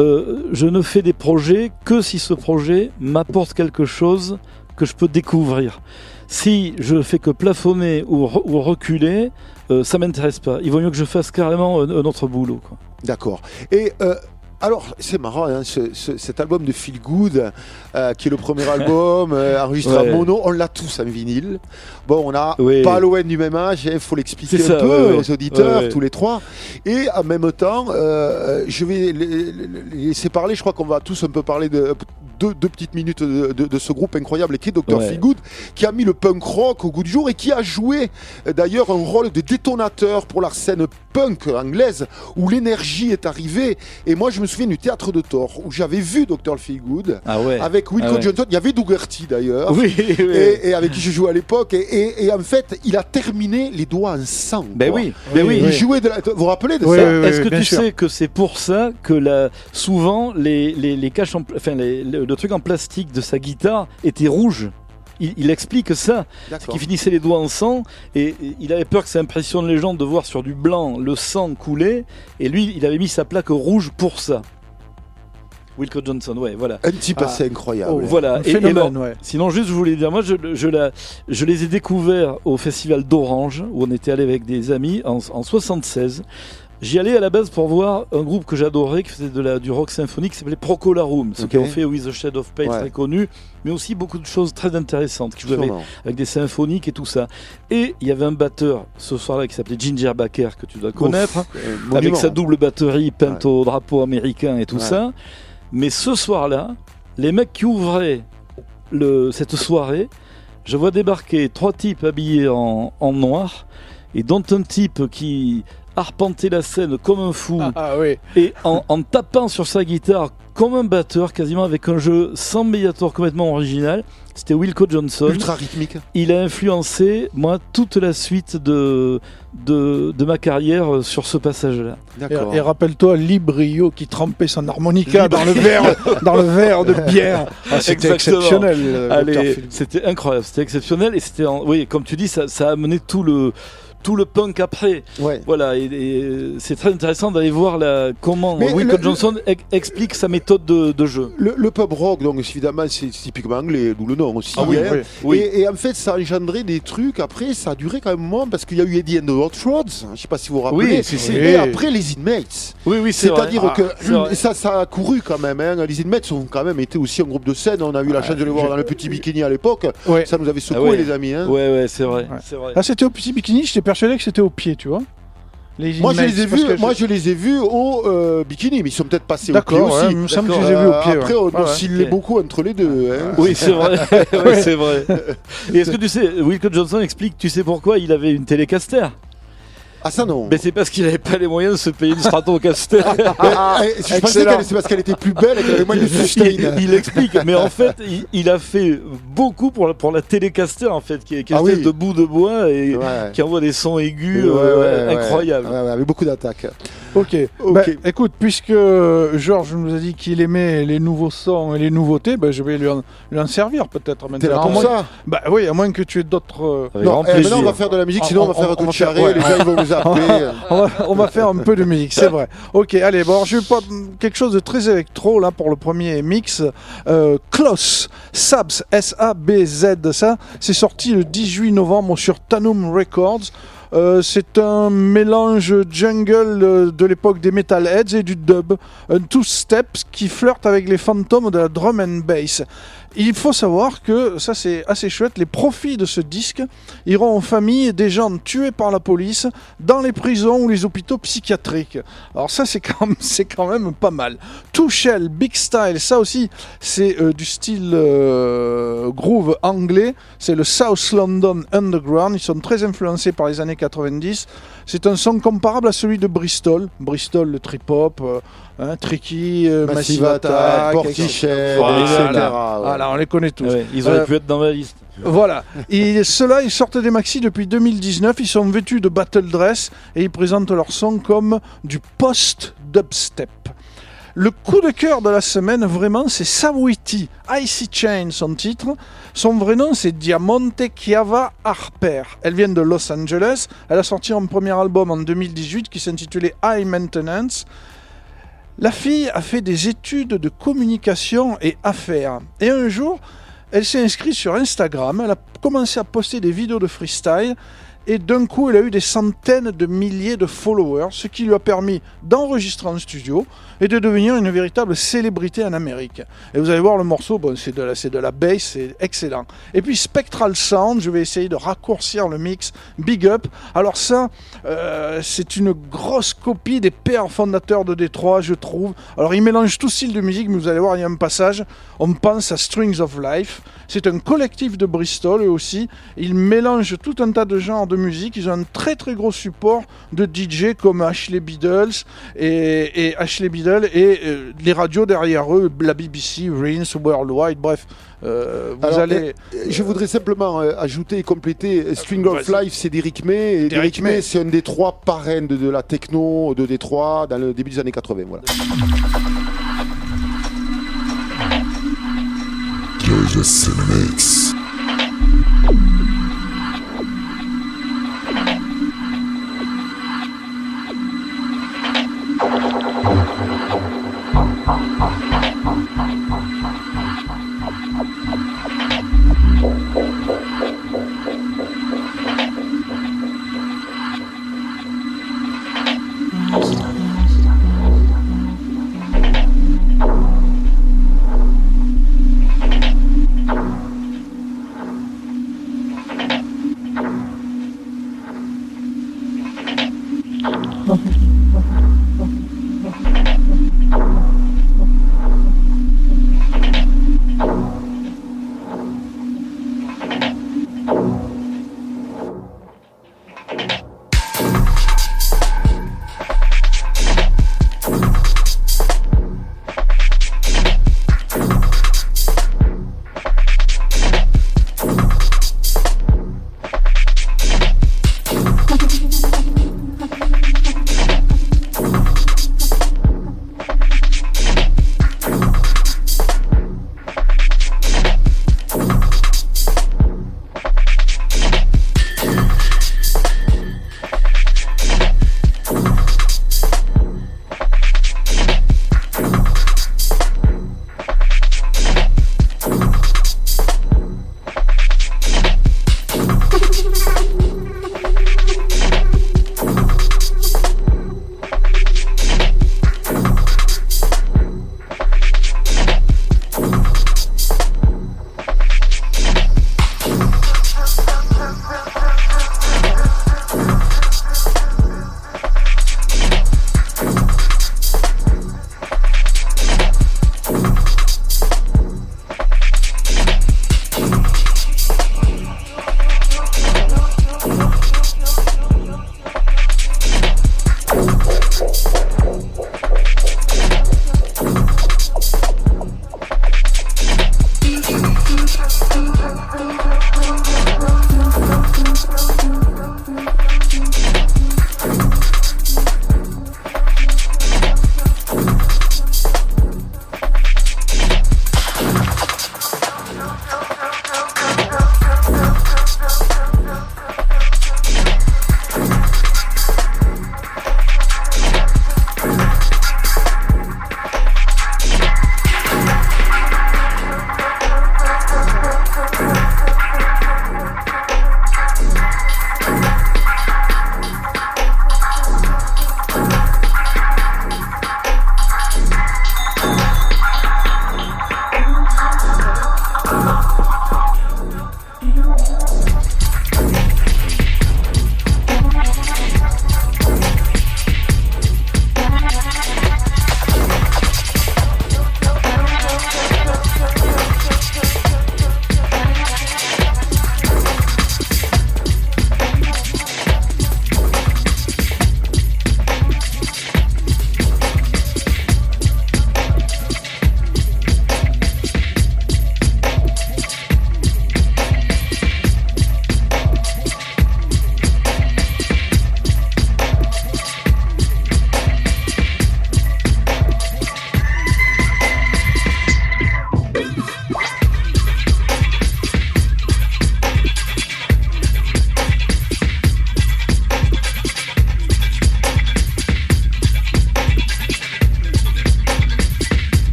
Euh, je ne fais des projets que si ce projet m'apporte quelque chose que je peux découvrir. Si je fais que plafonner ou, re- ou reculer, euh, ça m'intéresse pas. Il vaut mieux que je fasse carrément un, un autre boulot. D'accord. Et euh, alors, c'est marrant, hein, ce- ce- cet album de Feel Good, euh, qui est le premier album euh, enregistré Ouais. en mono, on l'a tous en vinyle. Bon, on a Oui. pas loin du même âge, il faut l'expliquer un ça, peu ouais, aux auditeurs, Ouais, tous les trois. Et en même temps, euh, je vais les, les- les laisser parler. Je crois qu'on va tous un peu parler de deux, deux petites minutes de, de- de ce groupe incroyable qui est Dr. Ouais. Qui a mis le punk rock au goût du jour et qui a joué euh, d'ailleurs un rôle de détonateur pour la scène punk anglaise où l'énergie est arrivée. Et moi, je me souviens du théâtre de Thor où j'avais vu Dr. Feelgood Ah ouais. avec Wilco Ah ouais. Johnson. Il y avait Dougherty d'ailleurs. Oui, oui. Et, et avec qui je jouais à l'époque. Et, et- et en fait, il a terminé les doigts en sang. Ben quoi. oui, ben oui. Il jouait de la... Vous vous rappelez de Oui, ça oui, Est-ce que tu sûr. sais que c'est pour ça que la, souvent les, les, les caches, en enfin les- le, le truc en plastique de sa guitare était rouge il, il explique ça, qu'il finissait les doigts en sang et, et il avait peur que ça impressionne les gens de voir sur du blanc le sang couler et lui il avait mis sa plaque rouge pour ça. Wilco Johnson, ouais, voilà. Un type Ah. assez incroyable. Oh, voilà. Un Et- ouais. Sinon, juste, je voulais dire, moi, je, je, la- je les ai découverts au festival d'Orange, où on était allé avec des amis en, en 76. J'y allais à la base pour voir un groupe que j'adorais, qui faisait de la, du rock symphonique, qui s'appelait Procolarum, ceux qui Ok. ont fait With the Shade of Ouais. très connu, mais aussi beaucoup de choses très intéressantes, qui jouaient avec, des symphoniques et tout ça. Et il y avait un batteur ce soir-là qui s'appelait Ginger Baker, que tu dois connaître, Ouf, euh, avec monument. sa double batterie peinte au drapeau américain et tout Ouais. ça. Mais ce soir-là, les mecs qui ouvraient le, cette soirée, je vois débarquer trois types habillés en, en noir, et dont un type qui arpentait la scène comme un fou Ah oui. et en, en tapant sur sa guitare comme un batteur, quasiment avec un jeu sans médiator complètement original. C'était Wilco Johnson. Ultra rythmique. Il a influencé, moi, toute la suite de, de, de ma carrière sur ce passage-là. D'accord. Et, et rappelle-toi Librio qui trempait son harmonica dans le verre, dans le verre de bière. Ah, c'était exceptionnel. c'était incroyable, c'était exceptionnel et c'était, oui, comme tu dis, ça, ça a amené tout le tout le punk après. Ouais. Voilà, et, et c'est très intéressant d'aller voir la, comment Mais Wilco le- Johnson ex- explique sa méthode de, de jeu. Le, le pub rock, donc évidemment, c'est typiquement anglais, d'où le nom aussi. Ah oui, hein. oui. Oui. Et, et en fait, ça a engendré des trucs. Après, ça a duré quand même un moment parce qu'il y a eu Eddie and the Hot Rods. Je sais pas si vous vous rappelez. Et Oui. après, les Inmates. Oui, oui, c'est vrai. C'est-à-dire Ah, que vrai. ça, ça a couru quand même. Hein. Les Inmates ont quand même été aussi un groupe de scène. On a eu la chance de les voir dans le petit bikini à l'époque. Ouais. Ça nous avait secoué, Ah ouais. les amis. Hein. Ouais, ouais, c'est vrai, Ouais. vrai. Ah, c'était au petit bikini, j'étais persuadé que c'était au pied, tu vois. Les Moi, je les ai vus. je- Moi, je les ai vus au euh, bikini, mais ils sont peut-être passés au pied aussi. il me semble que je les ai vus au pied. Après, ouais. on Ouais, ouais. oscillait beaucoup entre les deux. hein. Oui, c'est vrai. Ouais. c'est vrai. Et est-ce que tu sais, Wilco Johnson explique, tu sais pourquoi il avait une télécaster? Ah, ça non. Mais c'est parce qu'il n'avait pas les moyens de se payer une Stratocaster. Ah, eh, je pensais c'est parce qu'elle était plus belle et qu'elle avait moins de il, sustain. il explique, mais en fait, il, il a fait beaucoup pour la, pour la télécaster en fait, qui est, qui est Ah une oui. espèce de bout de bois et Ouais. qui envoie des sons aigus Ouais, euh, ouais, ouais. incroyables. Ouais, ouais, avec beaucoup d'attaques. Ok. Ok. Bah, écoute, puisque Georges nous a dit qu'il aimait les nouveaux sons et les nouveautés, bah, je vais lui en, lui en servir peut-être maintenant. T'es là pour ça Bah oui, à moins que tu aies d'autres. euh, Non, eh, maintenant on va faire de la musique, sinon on, On- va faire charrer, faire- ouais. les gens ils vont nous on, va, on va faire un peu de musique, c'est vrai. Ok, allez, bon, je vais pas quelque chose de très électro là pour le premier mix. Euh, Kloss, Sabs, S-A-B-Z, ça, c'est sorti le 18 novembre sur Tanum Records. Euh, c'est un mélange jungle euh, de l'époque des Metalheads et du dub, un two-step qui flirte avec les fantômes de la drum and bass. Il faut savoir que, ça c'est assez chouette, les profits de ce disque iront aux familles des gens tués par la police dans les prisons ou les hôpitaux psychiatriques. Alors ça c'est quand, même- pas mal. Two Shell, Big Style, ça aussi c'est euh, du style euh, groove anglais, c'est le South London Underground, ils sont très influencés par les années 90. C'est un son comparable à celui de Bristol, Bristol le trip-hop, euh, hein, Tricky, euh, Massive, Massive Attack. Portichet, Voilà. etc. Voilà, on les connaît tous. Ouais, ils auraient Euh, pu être dans ma liste. Voilà. Et ceux-là, ils sortent des maxi depuis 2019. Ils sont vêtus de battle dress et ils présentent leur son comme du post-dubstep. Le coup de cœur de la semaine, vraiment, c'est Sawiti. Icy Chain, son titre. Son vrai nom, c'est Diamante Chiava Harper. Elle vient de Los Angeles. Elle a sorti un premier album en 2018 qui s'intitulait High Maintenance. La fille a fait des études de communication et affaires. Et un jour, elle s'est inscrite sur Instagram, elle a commencé à poster des vidéos de freestyle et d'un coup elle a eu des centaines de milliers de followers, ce qui lui a permis d'enregistrer en studio et de devenir une véritable célébrité en Amérique. Et vous allez voir le morceau, bon, c'est de la, la bass, c'est excellent. Et puis Spectral Sound, je vais essayer de raccourcir le mix, Big Up. Alors ça, euh, c'est une grosse copie des pères fondateurs de Détroit, je trouve. Alors ils mélangent tout style de musique, mais vous allez voir, il y a un passage, on pense à Strings of Life. C'est un collectif de Bristol, eux aussi. Ils mélangent tout un tas de genres de musique. Ils ont un très très gros support de DJ comme Ashley Beadles et, et Ashley Beadle et euh, les radios derrière eux, la BBC, Rinse, Worldwide, bref. euh, vous Alors, allez... Je voudrais simplement euh, ajouter et compléter euh, String of. Life, c'est d'Eric May. Et Derrick May. May, c'est un des trois parrains de, de la techno de Détroit dans le début des années 80. Voilà. Curious Mix.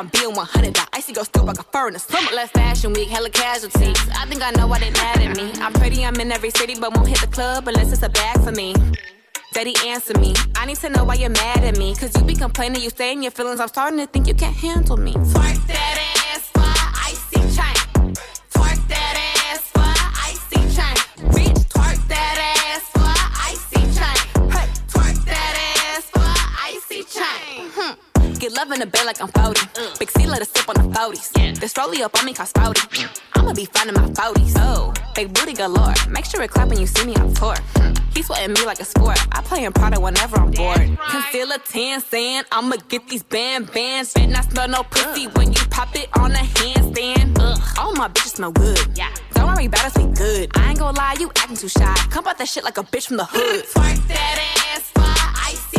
I'm being 100. That icy go still like a fur in the summer. Left fashion week, hella casualties. I think I know why they mad at me. I'm pretty, I'm in every city, but won't hit the club unless it's a bag for me. Daddy, answer me. I need to know why you're mad at me. Cause you be complaining, you stay in your feelings. I'm starting to think you can't handle me. Twerk that ass In the bed like I'm 40. Big C let us sip on the 40s. This rollie up on me cause 40. I'ma be finding my 40s. Oh, big booty galore. Make sure it clap when you see me on tour. He's sweating me like a sport. I play in Prada whenever I'm bored. Conceal a tan saying I'ma get these band bands. Bet not smell no pussy when you pop it on a handstand. Ugh, all my bitches smell good. Yeah. Don't worry about us, we good. I ain't gonna lie, you acting too shy. Come out that shit like a bitch from the hood. Twerk that ass for icy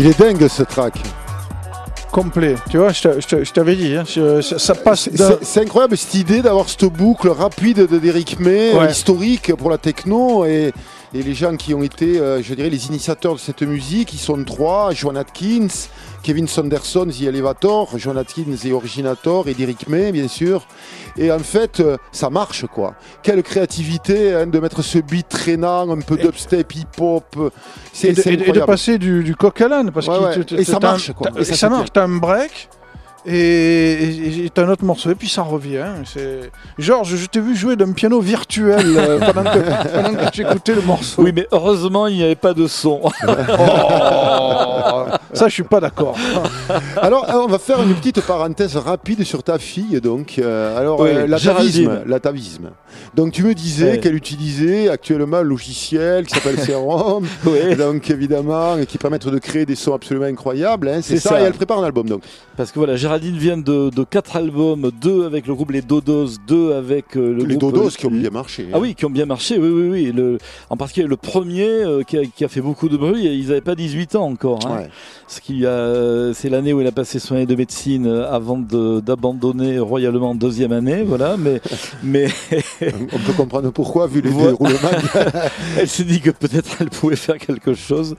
Il est dingue ce track. complet. Tu vois, je t'a- je t'a- je t'avais dit, hein, je- ça ça passe C'est- incroyable cette idée d'avoir cette boucle rapide de d'Eric May, Ouais. historique pour la techno et, et les gens qui ont été, euh, je dirais, les initiateurs de cette musique, ils sont trois, Joan Atkins, Kevin Sanderson, The Elevator, Joan Atkins et Originator et Eric May, bien sûr. Et en fait, euh, ça marche quoi. Quelle créativité hein, de mettre ce beat traînant, un peu dubstep, hip-hop. euh, C'est et, de, et passer du, du coq à l'âne. Parce Ouais, que ouais. Et ça marche, quoi. Et ça marche, t'as un break. Et et- et t'as un autre morceau, et puis ça revient. C'est- Georges, je t'ai vu jouer d'un piano virtuel euh, pendant, que, pendant que tu écoutais le morceau. Oui, mais heureusement, il n'y avait pas de son. Oh, ça, je suis pas d'accord. Alors, euh, on va faire une petite parenthèse rapide sur ta fille. Donc, euh, alors, Oui, euh, l'atavisme, l'atavisme. Donc, tu me disais qu'elle utilisait actuellement un logiciel qui s'appelle Serum. Oui. Donc, évidemment, qui permettent de créer des sons absolument incroyables. hein, c'est C'est ça, ça. et elle prépare un album. Donc, Parce que voilà, Géraldine vient de, de quatre albums, deux avec le groupe Les Dodos, deux avec euh, le les groupe. dodos euh, qui ont bien marché. Ah hein. oui, qui ont bien marché, oui, oui, oui. Le, en particulier le premier euh, qui, a, qui a fait beaucoup de bruit, et ils n'avaient pas 18 ans encore. hein. Ouais. Ce qui a, c'est l'année où il a passé son année de médecine avant de- d'abandonner royalement en deuxième année, voilà. Mais, mais On peut comprendre pourquoi, vu les Voilà. déroulements. elle s'est dit que peut-être elle pouvait faire quelque chose.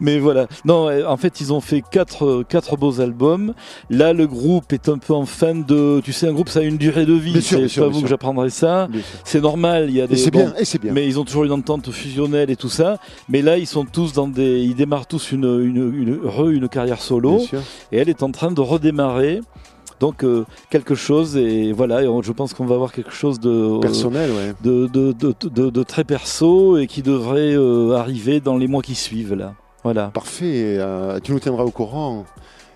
Mais voilà. Non, en fait, ils ont fait quatre, quatre beaux albums. Là, le groupe est un peu en fin de. Tu sais, un groupe, ça a une durée de vie. Sûr, C'est sûr, pas bien vous sûr. que j'apprendrai ça. C'est normal. Il y a Et des. c'est bon, bien, et bien. Mais ils ont toujours une entente fusionnelle et tout ça. Mais là, ils sont tous dans des. Ils démarrent tous une, une, une, re- une carrière solo. Bien sûr. Et elle est en train de redémarrer. Donc, euh, quelque chose. Et voilà. Et on- je pense qu'on va avoir quelque chose de. euh, Personnel, ouais. de, de, de, de- très perso et qui devrait euh, arriver dans les mois qui suivent là. Voilà. Parfait. tu nous tiendras au courant.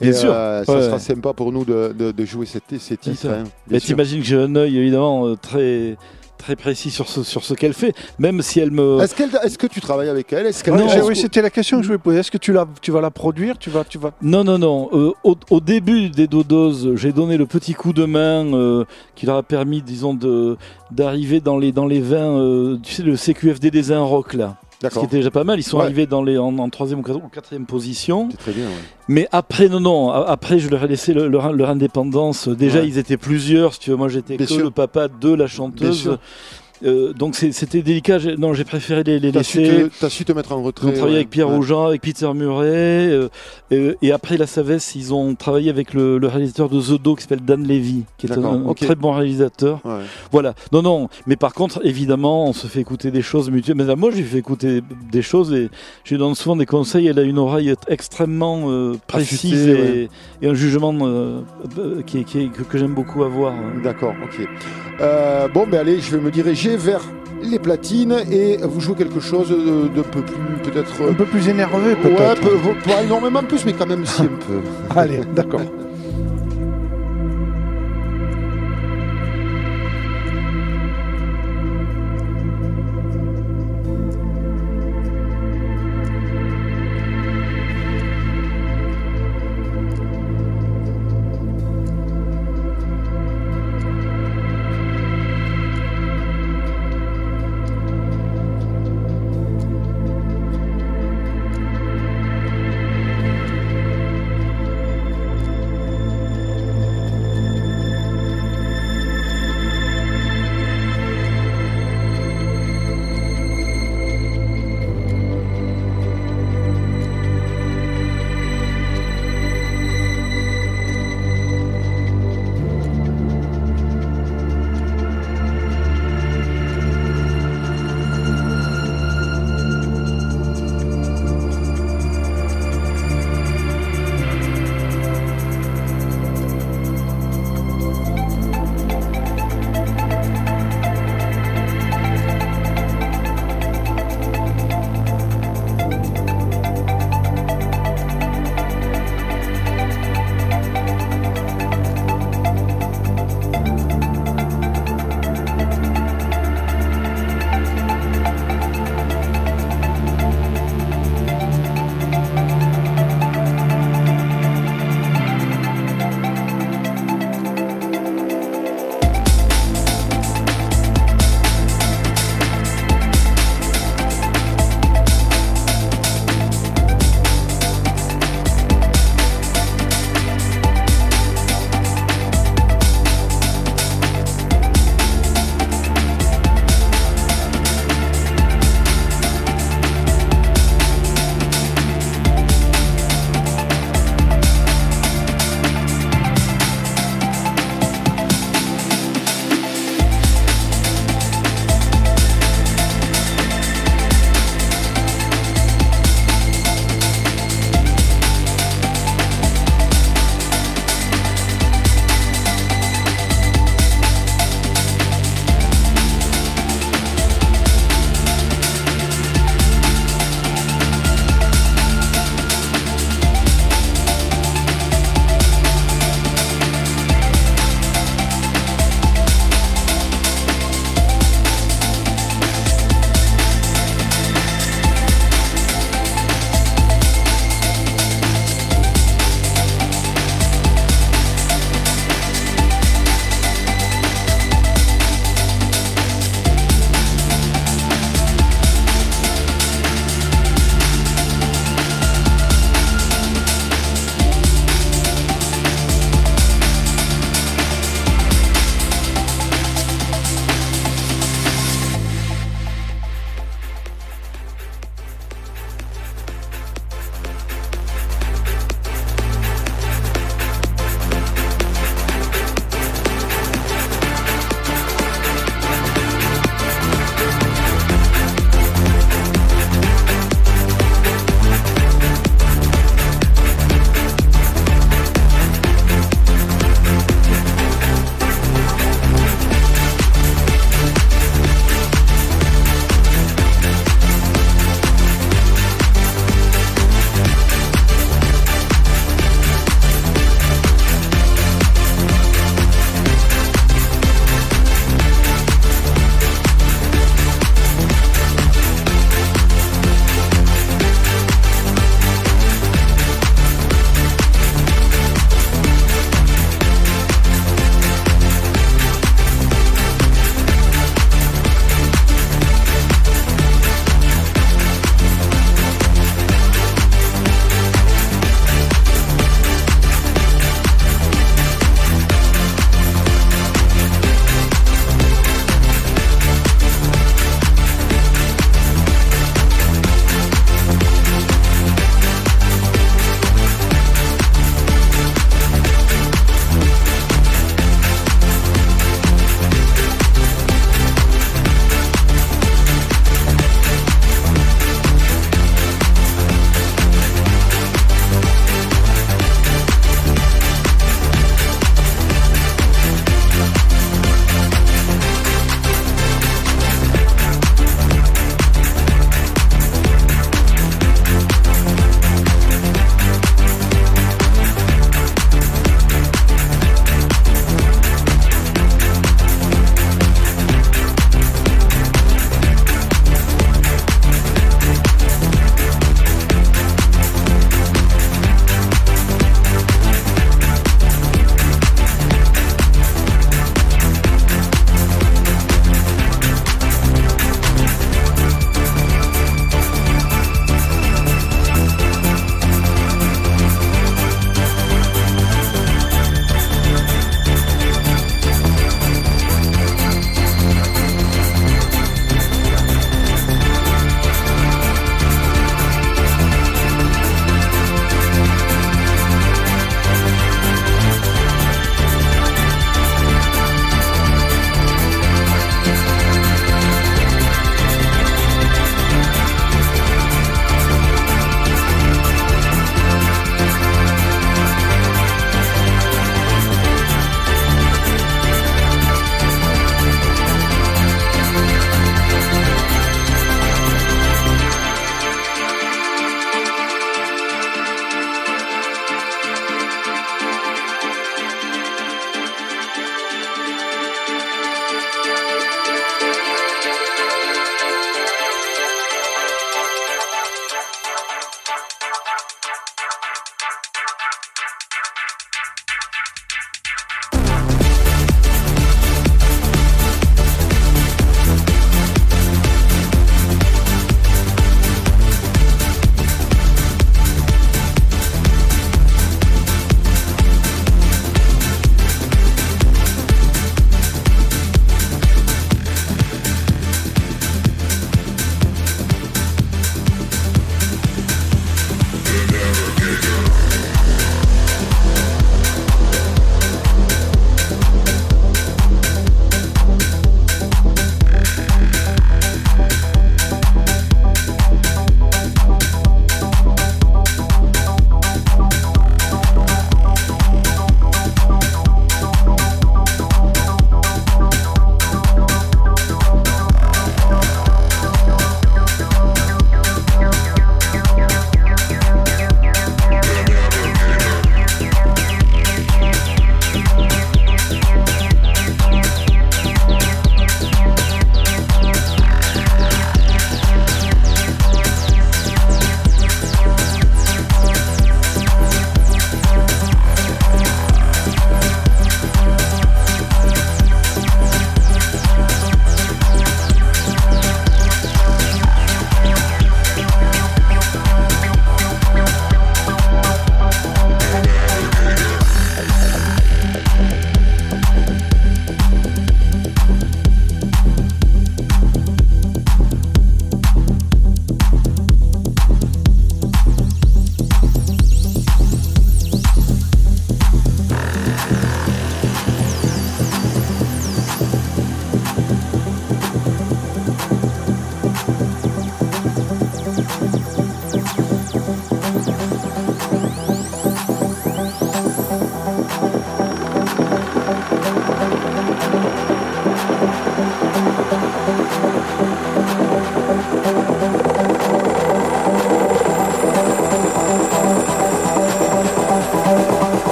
Bien Et, sûr. euh, ça Ouais. sera sympa pour nous de, de- de jouer ces, ces titres. hein, Mais t'imagines que j'ai un œil évidemment euh, très très précis sur ce, sur ce qu'elle fait, même si elle me. Est-ce, est-ce que tu travailles avec elle? Est-ce qu'elle Ouais, Non. oui, c'était la question que je voulais poser. Est-ce que tu, la, tu vas la produire? Tu vas, tu vas... Non, non, non. Euh, au, au début des Dodos, j'ai donné le petit coup de main euh, qui leur a permis, disons, de d'arriver dans les dans les vins. euh, tu sais, le CQFD des vins rock là. Ce qui était déjà pas mal. Ils sont Ouais. arrivés dans les en, troisième ou quatrième- position. Très bien. ouais. Mais après, non, non. Après, je leur ai laissé le- leur, leur indépendance. Déjà, Ouais. ils étaient plusieurs. Si tu veux, moi, j'étais que sûr. le papa de la chanteuse. Euh, donc c'était délicat. Non, j'ai préféré les, les laisser. t'as su te mettre en Ils retrait. ont travaillé ouais. avec Pierre Ouais. Avec Peter Murray, euh, et après la Savesse, ils ont travaillé avec le, le réalisateur de The Do qui s'appelle Dan Levy, qui est un, très bon réalisateur. Ouais. Voilà. Non, non. Mais par contre, évidemment, on se fait écouter des choses mutuelles. Mais là, moi, j'ai fait écouter des choses et je lui donne souvent des conseils. Elle a une oreille extrêmement euh, précise et, un jugement qui qui que, que j'aime beaucoup avoir. D'accord, ok. Bon, ben allez, je vais me diriger vers les platines et vous jouez quelque chose de, de peu plus, peut-être. Un peu plus énervé ouais, peut-être. peu- pas énormément plus, mais quand même si un peu. Allez, d'accord.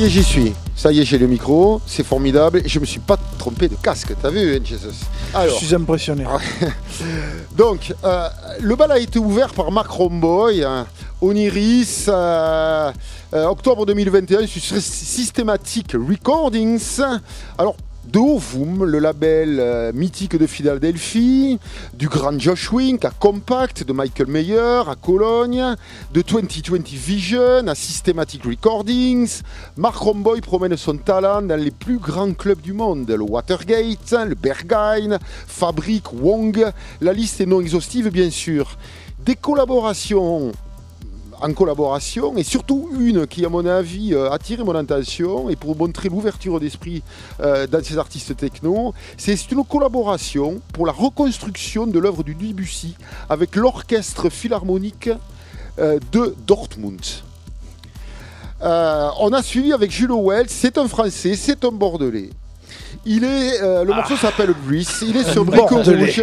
Y est, j'y suis. Ça y est, j'ai le micro. C'est formidable. Et je me suis pas trompé de casque. T'as vu, hein, Jesus Je Alors, suis impressionné. donc, euh, le bal a été ouvert par Mark Romboy, hein, Oniris, euh, euh, octobre 2021, sur Systematic Recordings. Alors, de Ovum, le label euh, mythique de Philadelphie, du grand Josh Wink à Compact, de Michael Mayer à Cologne, de 2020 Vision à Systematic Recordings. Mark Romboy promène son talent dans les plus grands clubs du monde, le Watergate, le Berghain, Fabric, Wong. La liste est non exhaustive, bien sûr. Des collaborations en collaboration et surtout une qui, à mon avis, euh, a attiré mon attention et pour montrer l'ouverture d'esprit euh, dans ces artistes techno, c'est une collaboration pour la reconstruction de l'œuvre du Debussy avec l'orchestre philharmonique euh, de Dortmund. On a suivi avec Jules Wells, c'est un Français, c'est un Bordelais. Il est, euh, le morceau s'appelle Grease. Il est sur Brico. Rouge.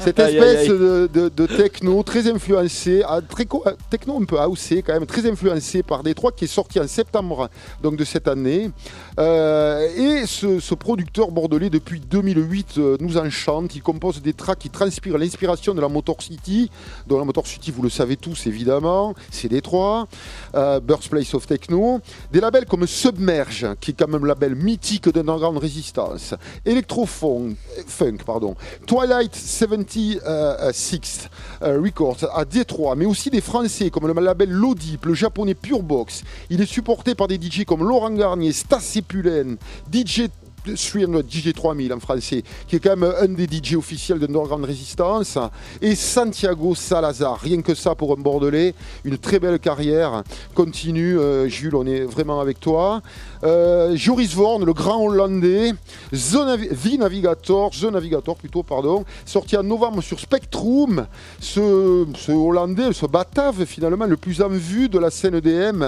Cette Aïe, espèce aïe, aïe. De, de- de techno très influencé, ah, très co- euh, techno un peu housé quand même, très influencé par Détroit qui est sorti en septembre donc de cette année. Euh, et ce, ce producteur bordelais depuis 2008 euh, nous enchante. Il compose des tracks qui transpirent l'inspiration de la Motor City. Donc la Motor City, vous le savez tous évidemment, c'est Détroit. Euh, Birthplace of Techno. Des labels comme Submerge, qui est quand même un label mythique d'underground résistance. Electrofunk, funk, pardon. Twilight 76 euh, Records à Détroit, mais aussi des Français comme le label Lodip, le japonais Purebox. Il est supporté par des DJ comme Laurent Garnier, Stas Sepulen, DJ 300, DJ 3000 en français, qui est quand même un des DJ officiels de Underground Résistance, et Santiago Salazar. Rien que ça pour un Bordelais, une très belle carrière. Continue, euh, Jules, on est vraiment avec toi. Euh, Joris Vorn, le grand Hollandais, The, Navi- The Navigator, The Navigator plutôt, pardon, sorti en novembre sur Spectrum. Ce, Hollandais, ce Batave, finalement, le plus en vue de la scène DM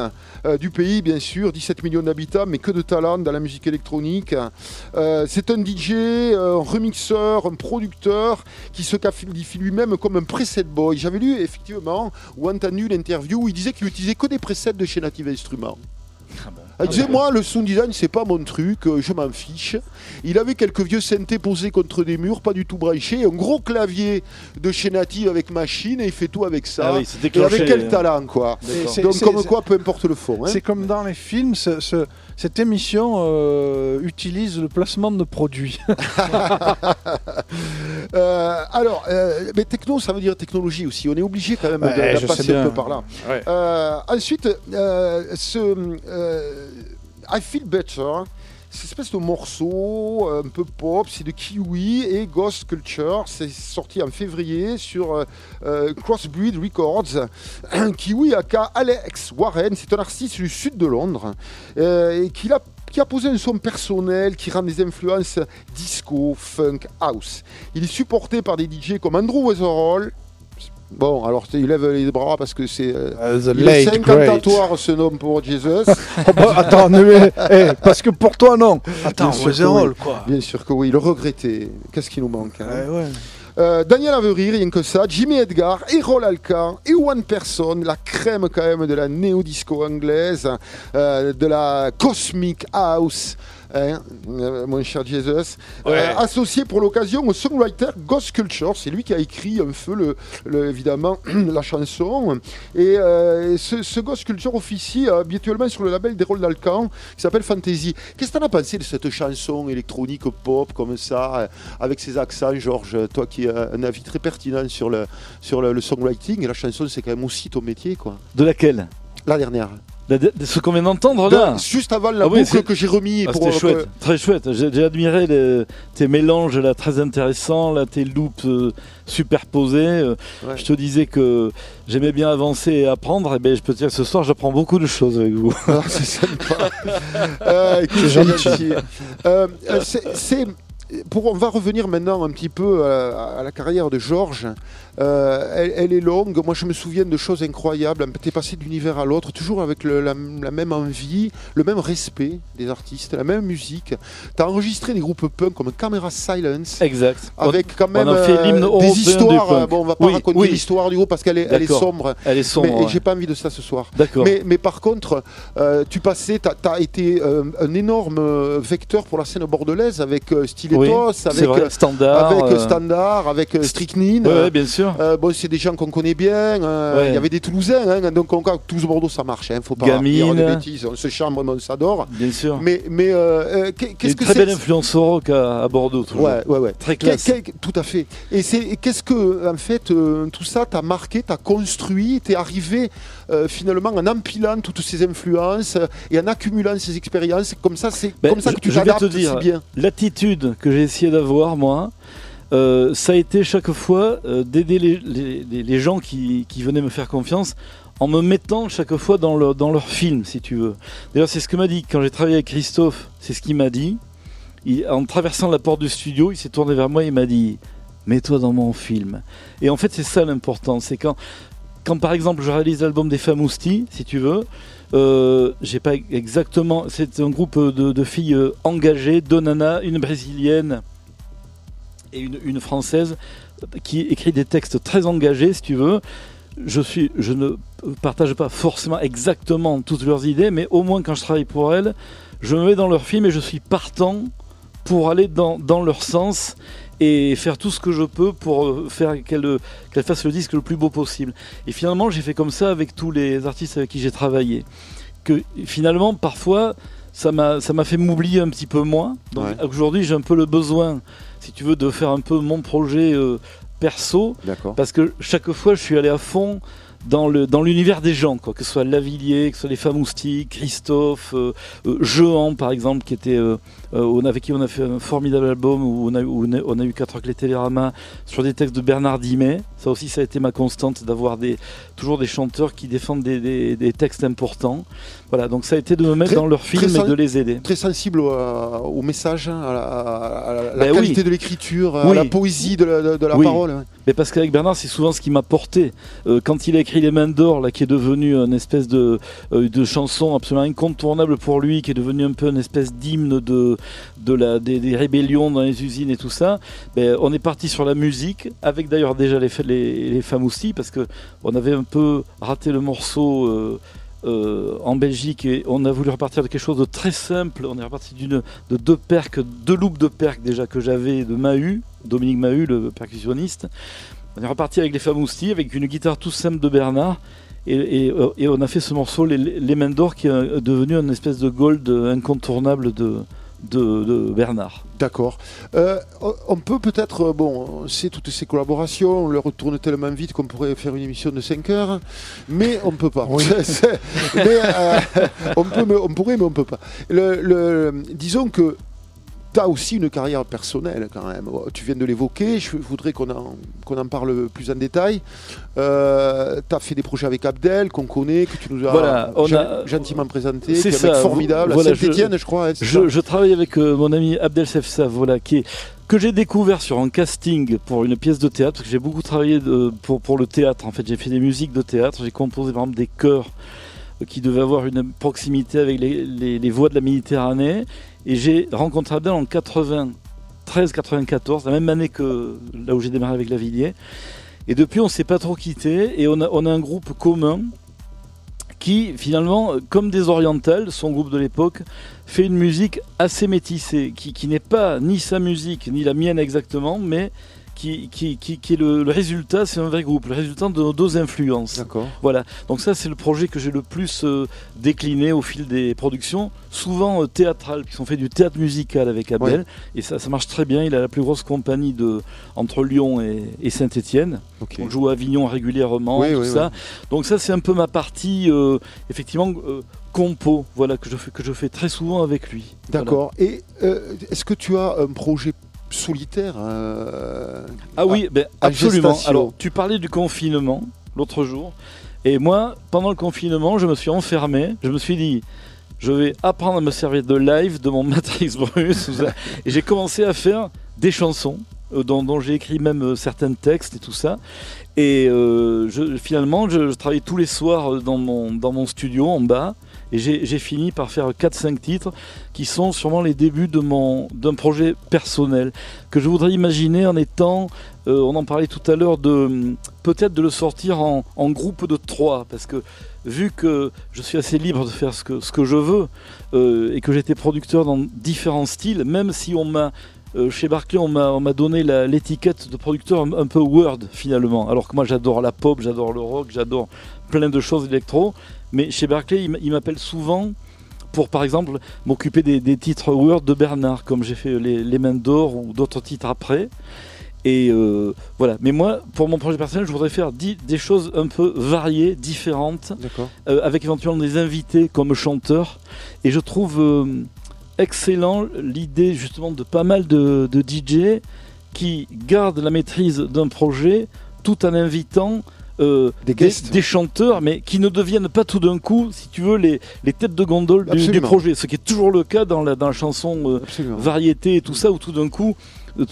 euh, du pays, bien sûr, 17 millions d'habitants, mais que de talent dans la musique électronique. Euh, c'est un DJ, un remixeur, un producteur qui se qualifie lui-même comme un preset boy. J'avais lu effectivement ou entendu l'interview où il disait qu'il utilisait que des presets de chez Native Instruments. Il disait moi le sound design c'est pas mon truc, euh, je m'en fiche. Il avait quelques vieux synthés posés contre des murs, pas du tout branchés, un gros clavier de chez Native avec machine et il fait tout avec ça. Ah oui, c'est et déclenché, avec quel hein. talent quoi. Donc comme quoi peu importe le fond. hein. C'est comme dans les films, ce- ce- cette émission euh, utilise le placement de produits. Euh, alors, euh, mais techno, ça veut dire technologie aussi. On est obligé quand même de- Ouais, passer un peu par là. Ouais. Ensuite, ce, I Feel Better. Cette espèce de morceau euh, un peu pop, c'est de Kiwi et Ghost Culture. C'est sorti en février sur euh, euh, Crossbreed Records. Kiwi aka Alex Warren, c'est un artiste du sud de Londres et qui a, qui a posé un son personnel qui rend des influences disco, funk, house. Il est supporté par des DJ comme Andrew Weatherall. Bon, alors il lève les bras parce que c'est euh, the est late great. incantatoire ce nom pour Jesus. Oh, bah, attends, mais- eh, parce que pour toi, non. Attends, Weatherall, oui. quoi. Bien sûr que oui, le regretter. Qu'est-ce qui nous manque hein? Ouais, ouais. Euh, Daniel Avery, rien que ça, Jimmy Edgar, Errol Alka et One Person, la crème quand même de la néo-disco anglaise, euh, de la cosmic house. Hein, euh, mon cher Jesus, Euh, associé pour l'occasion au songwriter Ghost Culture, c'est lui qui a écrit un peu le, le- évidemment la chanson. Et euh, ce, ce Ghost Culture officie habituellement sur le label d'Errol Alcan qui s'appelle Fantasy. Qu'est-ce que t'en as pensé de cette chanson électronique pop comme ça, avec ses accents, Georges, toi qui as un avis très pertinent sur le, sur le, le songwriting, et la chanson c'est quand même aussi ton métier, quoi. De laquelle? La dernière. De- de Ce qu'on vient d'entendre là De- juste avant la Ah oui, boucle que j'ai remis Ah, pour C'était euh, chouette, très chouette. J'ai admiré les- tes mélanges là très intéressants, là tes loops euh, superposés. Euh, Ouais. Je te disais que j'aimais bien avancer et apprendre. Et ben je peux te dire que ce soir j'apprends beaucoup de choses avec vous. Ah, c'est sympa. Euh, écoute, C'est pour, on va revenir maintenant un petit peu à, à la carrière de Georges. Euh, elle, elle est longue. Moi, je me souviens de choses incroyables. T'es passé d'un univers à l'autre, toujours avec le- la, la même envie, le même respect des artistes, la même musique. T'as enregistré des groupes punk comme Camera Silence. Exact. Avec quand même euh, des histoires. Bon, on va pas Oui, raconter oui. l'histoire du groupe parce qu'elle est, elle est D'accord. sombre. Elle est sombre. Mais ouais. j'ai pas envie de ça ce soir. D'accord. Mais, mais par contre, euh, tu passais, tu as, été un énorme vecteur pour la scène bordelaise avec Stilettos, c'est avec, vrai. Standard. avec Standard, avec Strychnine. Ouais, ouais, bien sûr. Euh, bon, c'est des gens qu'on connaît bien. euh, Il y avait des Toulousains, hein, donc en cas, tous Bordeaux, ça marche. Hein, faut pas Gamine. dire de bêtises. On se mais on s'adore. Bien sûr. Mais, mais euh, euh, Il qu'est-ce une que très c'est belle influence au rock à, à Bordeaux. Toujours. Ouais, ouais, ouais. Très classe. tout à fait. Et c'est qu'est-ce que, en fait, tout ça t'a marqué, t'a construit, t'es arrivé finalement en empilant toutes ces influences et en accumulant ces expériences. Comme ça, c'est Ben, comme ça que je- tu je vais te t'adaptes si bien. L'attitude que j'ai essayé d'avoir, moi, euh, ça a été chaque fois euh, d'aider les, gens qui, venaient me faire confiance en me mettant chaque fois dans leur, film, si tu veux. D'ailleurs, c'est ce que m'a dit quand j'ai travaillé avec Christophe, c'est ce qu'il m'a dit. En traversant la porte du studio, il s'est tourné vers moi et m'a dit Mets-toi dans mon film. Et en fait, c'est ça l'important. C'est quand, quand, par exemple, je réalise l'album des Famousti, si tu veux, euh, j'ai pas exactement. C'est un groupe de, filles engagées, deux nanas, une brésilienne et une, une française, qui écrit des textes très engagés, si tu veux. Je, suis, je ne partage pas forcément exactement toutes leurs idées, mais au moins quand je travaille pour elles, je me mets dans leur film et je suis partant pour aller dans, dans leur sens et faire tout ce que je peux pour euh, faire qu'elles qu'elles fassent le disque le plus beau possible. Et finalement, j'ai fait comme ça avec tous les artistes avec qui j'ai travaillé. Que finalement, parfois, ça m'a fait m'oublier un petit peu moins. Donc Ouais. aujourd'hui, j'ai un peu le besoin, si tu veux, de faire un peu mon projet euh, perso, D'accord. parce que chaque fois, je suis allé à fond dans le dans l'univers des gens, quoi, que ce soit Lavillier, que ce soit les Famoustiques, Christophe, euh, euh, Jehan par exemple, qui était euh, euh, on- avec qui on a fait un formidable album où on a, où on a, on a eu quatre clés Télérama sur des textes de Bernard Dimet. Ça aussi, ça a été ma constante d'avoir des toujours des chanteurs qui défendent des, des- des textes importants. Voilà, donc ça a été de me mettre Très- dans leur film et de les aider. Très sensible au, euh, au message, hein, à la, à la- à la Ben oui. qualité de l'écriture, à Oui. la poésie de la, de- de la Oui. parole. Mais parce qu'avec Bernard, c'est souvent ce qui m'a porté. Euh, quand il a écrit Les Mains d'Or, là, qui est devenu une espèce de, euh, de chanson absolument incontournable pour lui, qui est devenu un peu une espèce d'hymne de, de la, des, rébellions dans les usines et tout ça, ben, on est parti sur la musique, avec d'ailleurs déjà les, les, femmes aussi, parce que on avait un peu raté le morceau. euh, euh, en Belgique et on a voulu repartir de quelque chose de très simple. On est reparti d'une de deux perques, deux loops de perques déjà que j'avais de Mahu, Dominique Mahu, le percussionniste. On est reparti avec les Famousti, avec une guitare tout simple de Bernard. Et, et, euh, on a fait ce morceau, Les, les Mains d'Or, qui est devenu une espèce de gold incontournable de, de, de Bernard. D'accord. Euh, on- peut peut-être, euh, bon, on sait toutes ces collaborations, on leur retourne tellement vite qu'on pourrait faire une émission de 5 heures, mais on ne peut pas. Mais, euh, on, peut, mais on pourrait, mais on ne peut pas. Le, le- disons que tu as aussi une carrière personnelle quand même. Tu viens de l'évoquer, je voudrais qu'on en, qu'on en parle plus en détail. tu as fait des projets avec Abdel, qu'on connaît, que tu nous as, Voilà, on gen- a- gentiment présenté, C'est un mec formidable, voilà, à Saint-Etienne, je, crois. hein, Je, je travaille avec euh, mon ami Abdel Sefsaf, voilà, qui est, que j'ai découvert sur un casting pour une pièce de théâtre, parce que j'ai beaucoup travaillé de- pour, pour le théâtre. En fait, j'ai fait des musiques de théâtre, j'ai composé par exemple des chœurs euh, qui devaient avoir une proximité avec les, les- les voix de la Méditerranée. Et j'ai rencontré Abdel en 93-94, la même année que là où j'ai démarré avec Lavillier. Et depuis, on s'est pas trop quitté et on a, un groupe commun qui, finalement, comme des orientales, son groupe de l'époque, fait une musique assez métissée, qui n'est pas ni sa musique, ni la mienne exactement, mais qui, qui, qui, qui est le, le résultat, c'est un vrai groupe, le résultat de nos deux influences. D'accord. Voilà, donc ça c'est le projet que j'ai le plus euh, décliné au fil des productions, souvent euh, théâtrales, qui sont fait du théâtre musical avec Abel, et ça, ça marche très bien, il a la plus grosse compagnie de, entre Lyon et, et Saint-Étienne, Ok. on joue à Avignon régulièrement, Oui, tout oui, ça. Donc ça c'est un peu ma partie, euh, effectivement, euh, compo, voilà, que je, fais, que je fais très souvent avec lui. Voilà. D'accord. Et euh, est-ce que tu as un projet solitaire euh, Ah oui, ben, absolument. gestation. Alors, tu parlais du confinement l'autre jour. Et moi, pendant le confinement, je me suis enfermé. Je me suis dit, je vais apprendre à me servir de live de mon Matrix ça. et j'ai commencé à faire des chansons euh, dont, dont j'ai écrit même euh, certains textes et tout ça. Et euh, je, finalement, je, je travaillais tous les soirs dans mon, dans mon studio en bas. Et j'ai fini par faire 4-5 titres qui sont sûrement les débuts d'un projet personnel que je voudrais imaginer en étant euh, on en parlait tout à l'heure de peut-être de le sortir en, en groupe de trois. Parce que vu que je suis assez libre de faire ce que, ce que je veux euh, et que j'étais producteur dans différents styles, même si on m'a euh, chez Barclay on m'a on m'a donné l'étiquette de producteur un, un peu word finalement, alors que moi j'adore la pop, j'adore le rock, j'adore plein de choses électro, mais chez Barclay il m'appelle souvent pour par exemple m'occuper des, des titres Word de Bernard, comme j'ai fait les, les Mains d'Or ou d'autres titres après. Et euh, voilà. Mais moi, pour mon projet personnel, je voudrais faire des choses un peu variées, différentes, euh, avec éventuellement des invités comme chanteurs. Et je trouve euh, excellent l'idée justement de pas mal de, de DJ qui gardent la maîtrise d'un projet tout en invitant euh, Des chanteurs, mais qui ne deviennent pas tout d'un coup, si tu veux, les, les têtes de gondole du, projet. Ce qui est toujours le cas dans la, dans la chanson euh, variété et tout ça, où tout d'un coup,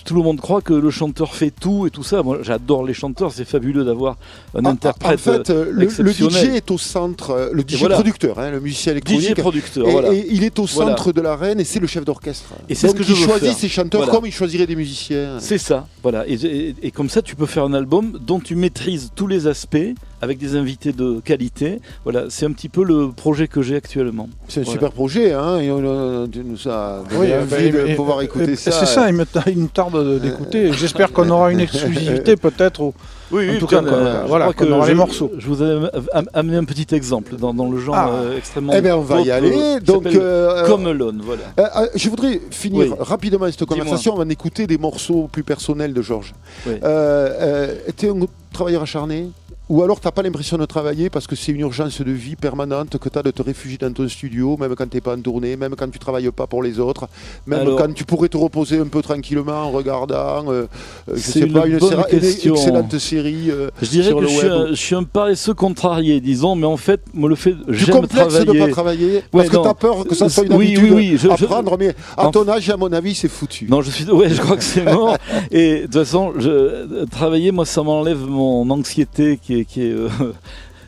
tout le monde croit que le chanteur fait tout et tout ça. Moi, j'adore les chanteurs, c'est fabuleux d'avoir un Ah, interprète En fait, euh, le. DJ est au centre, euh, le DJ voilà. producteur, hein, le musicien électronique. DJ producteur. et, voilà. et il est au Voilà. centre de l'arène et c'est le chef d'orchestre. Et c'est ce que je il veux choisit faire. ses chanteurs comme il choisirait des musiciens. C'est ça, voilà. Et, et- et comme ça, tu peux faire un album dont tu maîtrises tous les aspects avec des invités de qualité. Voilà, c'est un petit peu le projet que j'ai actuellement. C'est un Voilà. super projet, hein, et on, euh, tu nous as Oui, envie bah, de et- pouvoir et- écouter et- ça. C'est ça, il me, il me tarde d'écouter. J'espère qu'on aura une exclusivité peut-être. au- Oui, En tout cas, euh, voilà, que aura les morceaux. Je vous ai am- amené un petit exemple dans, dans le genre Ah. euh, extrêmement. Eh bien, on va y euh, aller. Donc, euh, Comme Alone, voilà. euh, euh, je voudrais finir Oui. rapidement cette conversation avant d'écouter des morceaux plus personnels de Georges. Oui. Euh, euh, tu es un travailleur acharné? Ou alors tu n'as pas l'impression de travailler parce que c'est une urgence de vie permanente que tu as de te réfugier dans ton studio, même quand tu n'es pas en tournée, même quand tu travailles pas pour les autres, même Alors- quand tu pourrais te reposer un peu tranquillement en regardant, euh, euh, je sais une pas, une, excellente série. euh, Je dirais sur que le je suis, un, je suis un paresseux contrarié, disons, mais en fait, me le fait. J'aime complexe de travailler. pas travailler Ouais, parce que non. tu as peur que ça soit une Oui, habitude oui, oui, je- à je- prendre, mais à ton âge, à mon avis, c'est foutu. Non, je suis. Ouais, je crois que c'est mort. Et de toute façon, euh, travailler, moi, ça m'enlève mon anxiété qui est, qui est euh,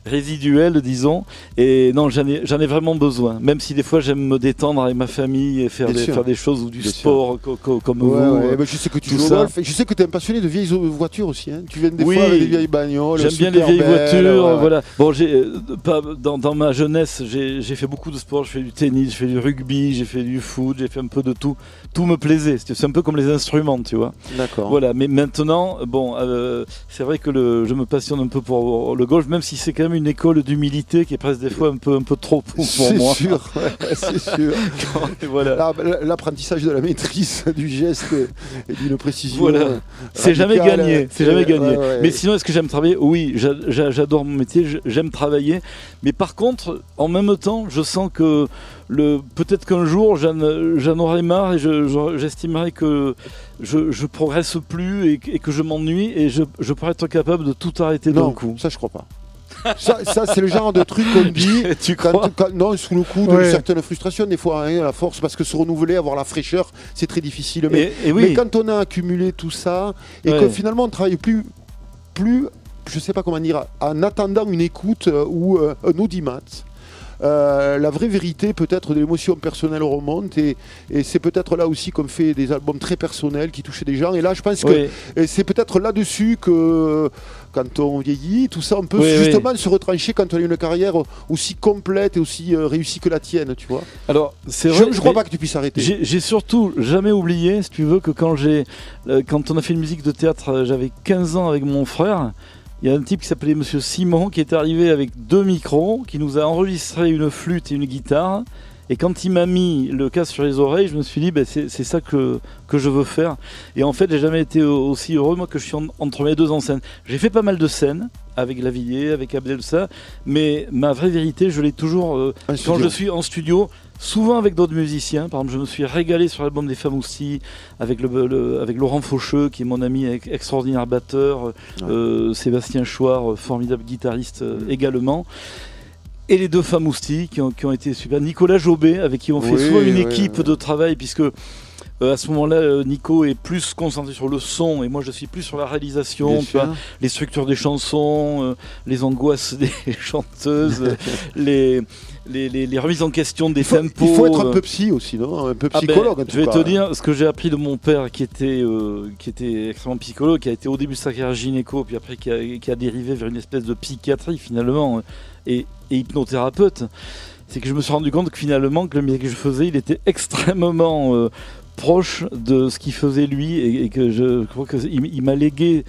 résiduelle, disons. Et non, j'en ai, vraiment besoin. Même si des fois, j'aime me détendre avec ma famille et faire, des, faire des choses ou du Bien sport co- co- comme Ouais, vous. ouais, euh, mais je sais que tu joues au golf. Je sais que tu es un passionné de vieilles voitures aussi. hein. Tu viens des Oui. fois avec des vieilles bagnoles. J'aime bien les vieilles belles, voitures, ouais, voilà. Bon, j'ai euh, dans, dans ma jeunesse, j'ai fait beaucoup de sport. Je fais du tennis, je fais du rugby, j'ai fait du foot, j'ai fait un peu de tout. Tout me plaisait. C'était- C'est un peu comme les instruments, tu vois. D'accord. Voilà. Mais maintenant, bon, euh, c'est vrai que le, je me passionne un peu pour le golf, même si c'est quand même une école d'humilité qui est presque des fois un peu, un peu trop pour, pour C'est moi. sûr, ouais, c'est sûr. Voilà. L'apprentissage de la maîtrise du geste et d'une précision. Voilà. euh, C'est jamais gagné, c'est jamais gagné. ouais, ouais. Mais sinon, est-ce que j'aime travailler? Oui, j'a- j'a- j'adore mon métier, j'aime travailler. Mais par contre, en même temps, je sens que peut-être qu'un jour, j'en aurai marre et je- je- j'estimerai que je, je progresse plus et, que- et que je m'ennuie et je, je pourrais être capable de tout arrêter d'un coup. ça je crois pas. Ça, ça, c'est le genre de truc qu'on dit. tu Quand, crois quand- non, sous le coup de Ouais. certaines frustrations, des fois, hein, à la force, parce que se renouveler, avoir la fraîcheur, c'est très difficile. Mais, et, et oui, mais quand on a accumulé tout ça, et Ouais. que finalement on travaille plus, plus, je sais pas comment dire, en attendant une écoute euh, ou euh, un audimat. Euh, la vraie vérité peut-être de l'émotion personnelle remonte et, et c'est peut-être là aussi qu'on fait des albums très personnels qui touchent des gens et là je pense que oui. c'est peut-être là-dessus que quand on vieillit, tout ça, on peut Oui, oui. justement se retrancher quand on a une carrière aussi complète et aussi euh, réussie que la tienne, tu vois. alors c'est Je vrai. ne crois mais- pas que tu puisses arrêter. J'ai surtout jamais oublié, si tu veux, que quand j'ai, euh, quand on a fait une musique de théâtre, j'avais 15 ans avec mon frère. Il y a un type qui s'appelait Monsieur Simon qui est arrivé avec deux micros, qui nous a enregistré une flûte et une guitare. Et quand il m'a mis le casque sur les oreilles, je me suis dit, ben, c'est ça que, que je veux faire. Et en fait, j'ai jamais été au- aussi heureux, moi, que je suis en- entre mes deux en scène. J'ai fait pas mal de scènes, avec Lavillier, avec Abdelsa, mais ma vraie vérité, je l'ai toujours euh, quand je suis en studio, souvent avec d'autres musiciens, par exemple, je me suis régalé sur l'album des Famoussi avec, le, le- avec Laurent Faucheux, qui est mon ami ex- extraordinaire batteur, euh, Sébastien Chouard, euh, formidable guitariste euh, également. Et les deux qui ont, qui ont été super. Nicolas Jobé, avec qui on fait Oui, souvent une oui, équipe oui. de travail, puisque euh, à ce moment-là, Nico est plus concentré sur le son et moi je suis plus sur la réalisation, tu vois, les structures des chansons, les angoisses des chanteuses, les, les, les- les remises en question des tempos. il faut être un euh. peu psy aussi, non Un peu Ah ben, psychologue en tout je vais cas. te dire ce que j'ai appris de mon père qui était, euh, qui était extrêmement psychologue, qui a été au début de sa carrière gynéco, puis après qui a, qui a dérivé vers une espèce de psychiatrie finalement, euh, et, et hypnothérapeute. C'est que je me suis rendu compte que finalement que le métier que je faisais, il était extrêmement euh, proche de ce qu'il faisait lui, et, et que je crois qu'il il m'a légué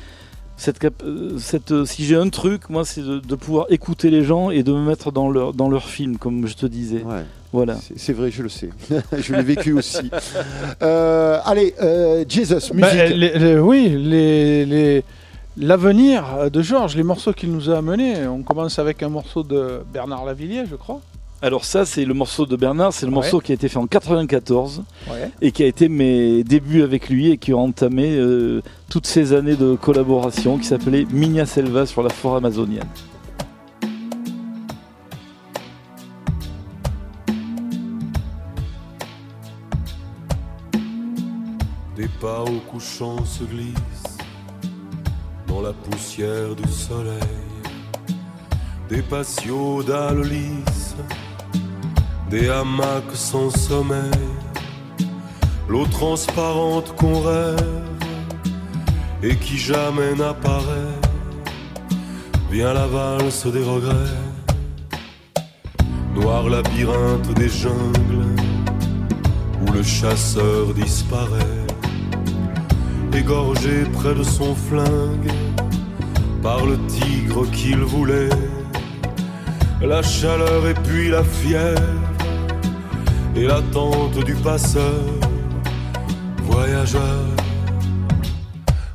cette, euh, cette euh, si j'ai un truc, moi, c'est de, de pouvoir écouter les gens et de me mettre dans leur, dans leur film, comme je te disais. Ouais, Voilà. c'est- vrai, je le sais. je l'ai vécu aussi. Euh, allez, euh, Jesus, musique. Les- les- oui, les, les- l'avenir de Georges, les morceaux qu'il nous a amenés. On commence avec un morceau de Bernard Lavillier, je crois. Alors ça, c'est le morceau de Bernard, c'est le Ouais. morceau qui a été fait en 94 Ouais. et qui a été mes débuts avec lui et qui ont entamé euh, toutes ces années de collaboration qui s'appelait Minia Selva sur la forêt amazonienne. Des pas au couchant se glissent dans la poussière du soleil. Des patios des hamacs sans sommeil. L'eau transparente qu'on rêve et qui jamais n'apparaît. Vient la valse des regrets, noir labyrinthe des jungles où le chasseur disparaît, égorgé près de son flingue par le tigre qu'il voulait, la chaleur et puis la fièvre et l'attente du passeur, voyageur,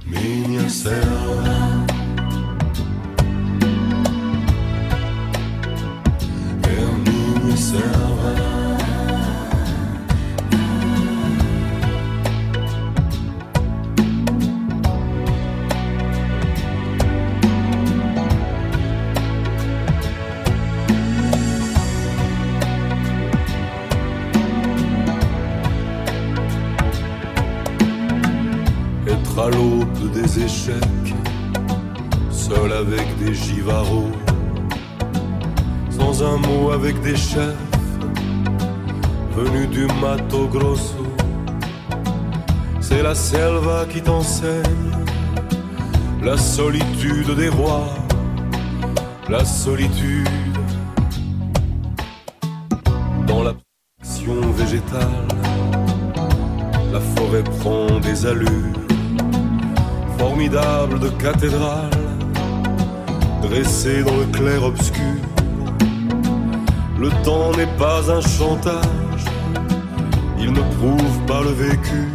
minha selva. É minha selva. Sans un mot avec des chefs, venus du Mato Grosso. C'est la selva qui t'enseigne la solitude des rois, la solitude dans la action végétale. La forêt prend des allures formidables de cathédrale dressé dans le clair-obscur. Le temps n'est pas un chantage, il ne prouve pas le vécu.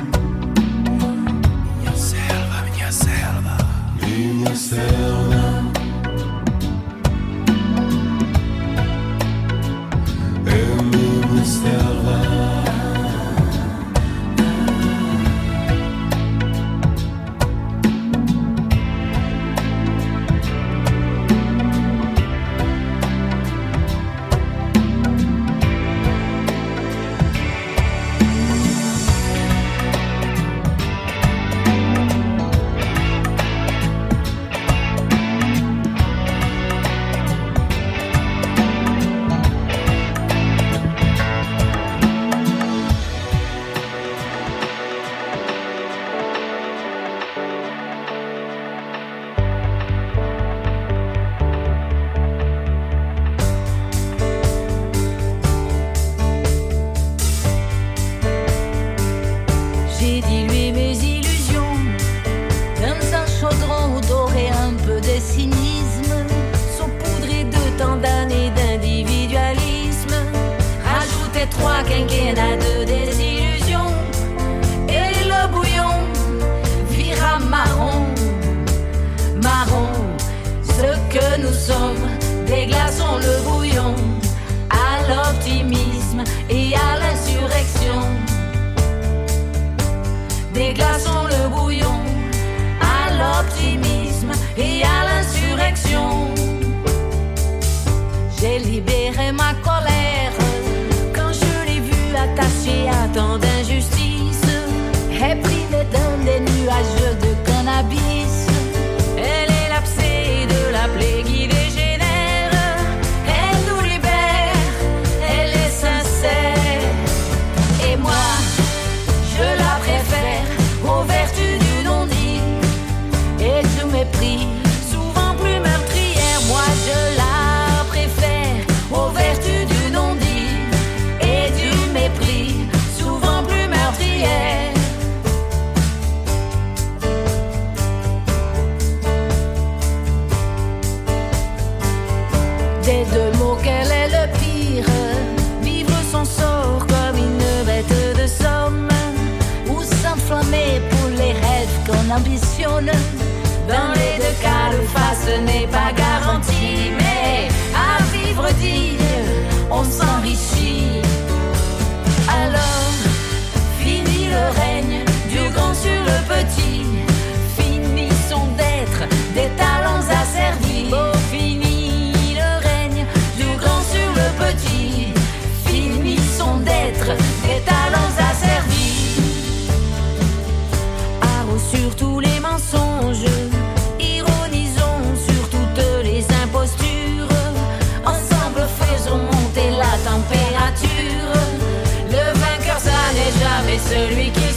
celui qui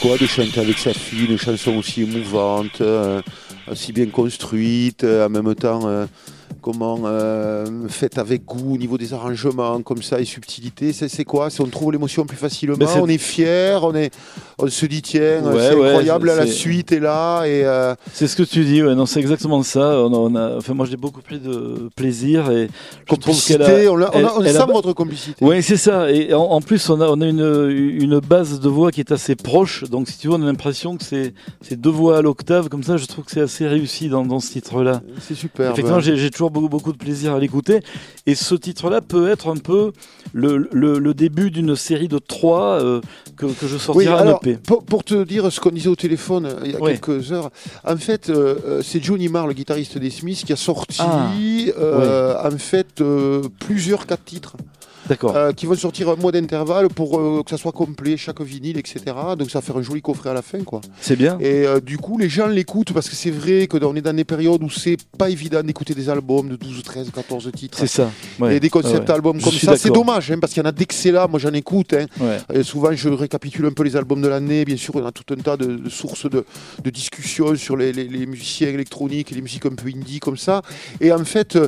quoi de chanter avec sa fille une chanson aussi émouvante, euh, aussi bien construite, euh, en même temps euh, comment euh, faite avec goût au niveau des arrangements, comme ça et subtilité. C'est quoi? C'est on trouve l'émotion plus facilement, on est fier, on est, on se dit tiens, Ouais, c'est ouais, incroyable, la suite est là et euh, C'est ce que tu dis, ouais, non, c'est exactement ça. On a, on a- enfin, moi, j'ai beaucoup pris de plaisir et complicité, a. on, l'a- on, a- on elle sent a- votre complicité. Oui, c'est ça. Et en, en plus, on a, on a une, une base de voix qui est assez proche. Donc, si tu veux, on a l'impression que c'est deux voix à l'octave. Comme ça, je trouve que c'est assez réussi dans, dans ce titre-là. C'est super. Effectivement, j'ai j'ai toujours beaucoup, beaucoup de plaisir à l'écouter. Et ce titre-là peut être un peu le, le, le début d'une série de trois euh, que, que je Oui, sortirai en alors, Pour, pour te dire ce qu'on disait au téléphone euh, il y a quelques heures, en fait, euh, euh, c'est Johnny Marr, le guitariste des Smiths, qui a sorti Ah, euh, en fait euh, plusieurs quatre titres. D'accord. euh, qui vont sortir un mois d'intervalle pour euh, que ça soit complet, chaque vinyle, etc. Donc ça va faire un joli coffret à la fin, quoi. C'est bien. Et euh, du coup, les gens l'écoutent parce que c'est vrai que on est dans des périodes où c'est pas évident d'écouter des albums de 12, 13, 14 titres. C'est ça. Ouais. Et des concept Ouais. albums comme ça, c'est dommage, hein, parce qu'il y en a d'excellents. Moi, j'en écoute. hein. Ouais. Et souvent, je récapitule un peu les albums de l'année. Bien sûr, on a tout un tas de, de sources de, de discussions sur les, les- les musiciens électroniques et les musiques un peu indie comme ça. Et en fait,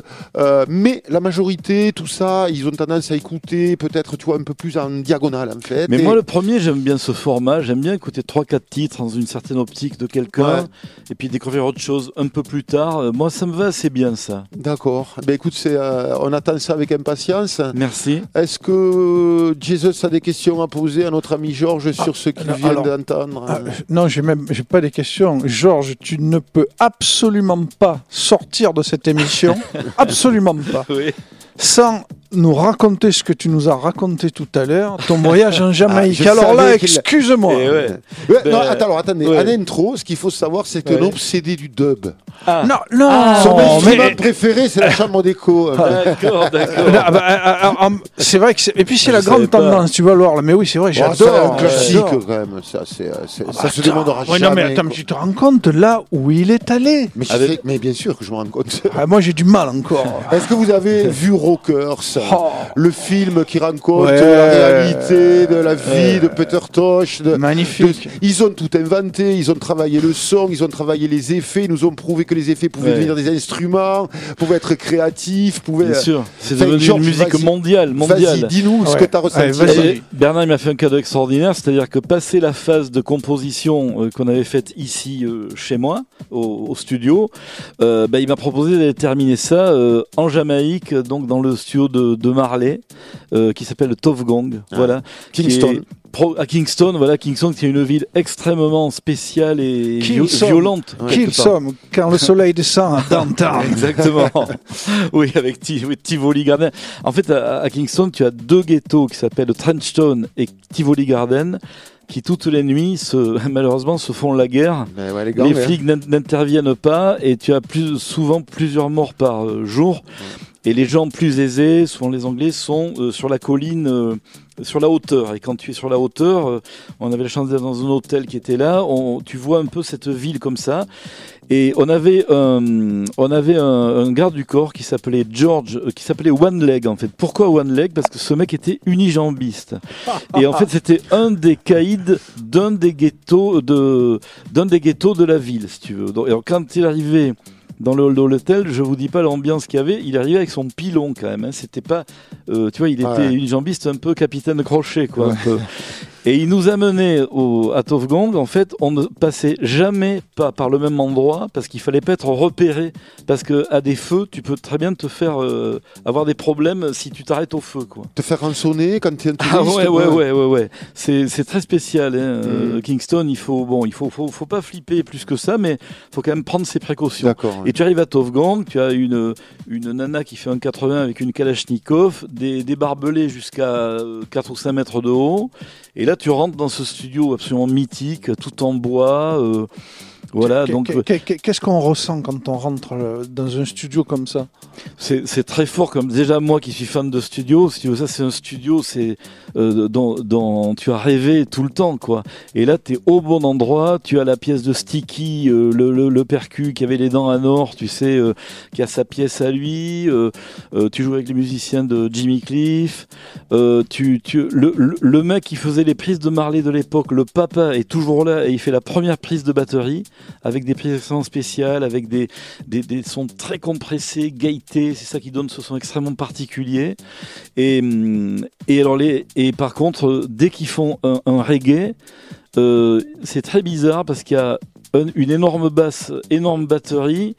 mais la majorité, tout ça, ils ont tendance à écouter peut-être, tu vois, un peu plus en diagonale, en fait. Mais Et- moi, le premier, j'aime bien ce format. J'aime bien écouter 3-4 titres dans une certaine optique de quelqu'un Ouais. et puis découvrir autre chose un peu plus tard. Euh, Moi, ça me va assez bien, ça. D'accord. Ben écoute, c'est, euh, on attend ça avec impatience. Merci. Est-ce que Jesus a des questions à poser à notre ami Georges sur ce qu'il vient alors- d'entendre Ah, non, j'ai même j'ai pas des questions. Georges, tu ne peux absolument pas sortir de cette émission, absolument pas, Oui. sans nous raconter ce que tu nous as raconté tout à l'heure, ton voyage en Jamaïque. Ah, Alors là, excuse-moi. Et ouais. Ouais, Ben, non, attends, alors attendez. ouais. En intro, ce qu'il faut savoir, c'est qu'un Ouais. obsédé du dub. Ah, Non, non, Son mais- instrument préféré, c'est la chambre d'écho. d'accord, d'accord. Non, bah, euh, euh, euh, c'est vrai que c'est... et puis c'est la grande tendance, tu vas le voir là. Mais oui, c'est vrai, Bon, c'est j'adore. un classique j'adore. quand même. Ça, c'est, euh, c'est- Ah, ça se attends. demandera Ouais, jamais. non, mais attends, mais tu te rends compte là où il est allé? Mais, je Avec- sais- mais bien sûr que je me rends compte. Ah, Moi, j'ai du mal encore. Est-ce que vous avez vu Rockers? Oh. Le film qui raconte Ouais. la réalité de la vie de Peter Tosh. de- Magnifique. de- ils ont tout inventé, ils ont travaillé le son, ils ont travaillé les effets, ils nous ont prouvé que les effets pouvaient Ouais. devenir des instruments, pouvaient être créatifs, pouvaient. Bien sûr. C'est devenu une musique vas-y. mondiale. Vas-y, mondiale. dis-nous ce que tu as ressenti. Allez, Bernard il m'a fait un cadeau extraordinaire, c'est-à-dire que passé la phase de composition euh, qu'on avait faite ici euh, chez moi, au, au studio, euh, bah, il m'a proposé d'aller terminer ça euh, en Jamaïque, donc dans le studio de, de Marley, euh, qui s'appelle le Tove Gong, voilà, Kingston. pro- à Kingston, voilà, Kingston, qui est une ville extrêmement spéciale et violente. Ouais. sommes quand le soleil descend à downtown. Exactement. oui, avec Tivoli Garden. En fait, à, à Kingston, tu as deux ghettos qui s'appellent Trenchtown et Tivoli Garden, qui toutes les nuits, se, malheureusement, se font la guerre. Ouais, les gars, les ouais. flics n'in- n'interviennent pas et tu as plus, souvent plusieurs morts par euh, jour. Et les gens plus aisés, souvent les Anglais, sont euh, sur la colline, euh, sur la hauteur. Et quand tu es sur la hauteur, euh, on avait la chance d'être dans un hôtel qui était là, on, tu vois un peu cette ville comme ça. Et on avait un, on avait un, un garde du corps qui s'appelait George, euh, qui s'appelait One Leg en fait. Pourquoi One Leg? Parce que ce mec était unijambiste. Et en fait, c'était un des caïds d'un des ghettos de, d'un des ghettos de la ville, si tu veux. Donc, et quand il arrivait dans le hall de l'hôtel, je vous dis pas l'ambiance qu'il y avait. Il arrivait avec son pilon quand même. hein. C'était pas, euh, tu vois, il était Ouais. unijambiste un peu capitaine crochet quoi. un peu. Et il nous amenait au, à Tofgong. En fait, on ne passait jamais pas par le même endroit parce qu'il fallait pas être repéré. Parce que à des feux, tu peux très bien te faire euh, avoir des problèmes si tu t'arrêtes au feu, quoi. Te faire rançonner quand tu es un touriste. Ah ouais, ouais, quoi. ouais, ouais, ouais. C'est, c'est très spécial. Hein. euh, Mm. Kingston, il faut, bon, il faut, faut, faut pas flipper plus que ça, mais faut quand même prendre ses précautions. D'accord. ouais. Et tu arrives à Tovgang, tu as une, une nana qui fait un 80 avec une Kalachnikov, des, des barbelés jusqu'à euh, 4 ou 5 mètres de haut. Et là, tu rentres dans ce studio absolument mythique, tout en bois. euh, Voilà, donc qu'est- qu'est- Qu'est-ce qu'on ressent quand on rentre euh, dans un studio comme ça? C'est très fort. Comme déjà moi qui suis fan de studio, si ça c'est un studio, c'est euh, dont, dont tu as rêvé tout le temps, quoi. Et là, tu es au bon endroit. Tu as la pièce de Sticky, euh, le, le, le percu qui avait les dents à Nord, tu sais, euh, qui a sa pièce à lui. euh, euh, tu joues avec les musiciens de Jimmy Cliff. Euh, tu, tu, le, le mec qui faisait les prises de Marley de l'époque, le papa est toujours là et il fait la première prise de batterie avec des extrêmement spéciales, avec des, des, sons très compressés, gaietés. C'est ça qui donne ce son extrêmement particulier. Et, hum, et et par contre, dès qu'ils font un, reggae, euh, c'est très bizarre parce qu'il y a un- une énorme basse, énorme batterie,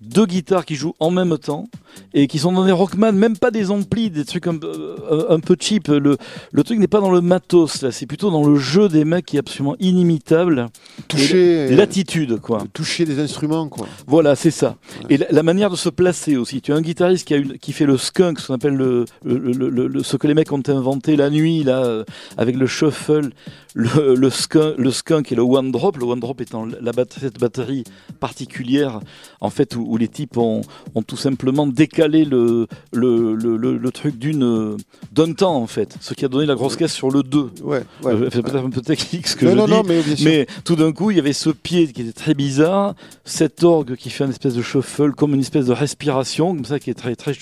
deux guitares qui jouent en même temps et qui sont dans des Rockman, même pas des amplis, des trucs un, peu- un- un peu cheap. Le, le truc n'est pas dans le matos, là, c'est plutôt dans le jeu des mecs qui est absolument inimitable. Toucher, L'attitude, quoi. toucher des instruments, quoi. Voilà, c'est ça. Et la, la manière de se placer aussi. Tu as un guitariste qui, a une, qui fait le skunk, ce qu'on appelle le, le, le- ce que les mecs ont inventé la nuit, là, euh, avec le shuffle, le, le, skunk, le skunk et le one drop. Le one drop étant la cette batterie particulière, en fait, où, où les types ont, ont tout simplement décalé le, le, le, le- le truc d'une, euh, d'un temps, en fait. Ce qui a donné la grosse caisse sur le 2. Ouais, ouais. Euh, c'est peut-être un peu technique ce que non, je non, dis. non, mais tout d'un coup, il y avait ce pied qui était très bizarre, cet orgue qui fait une espèce de shuffle, comme une espèce de respiration, comme ça, qui est très, très,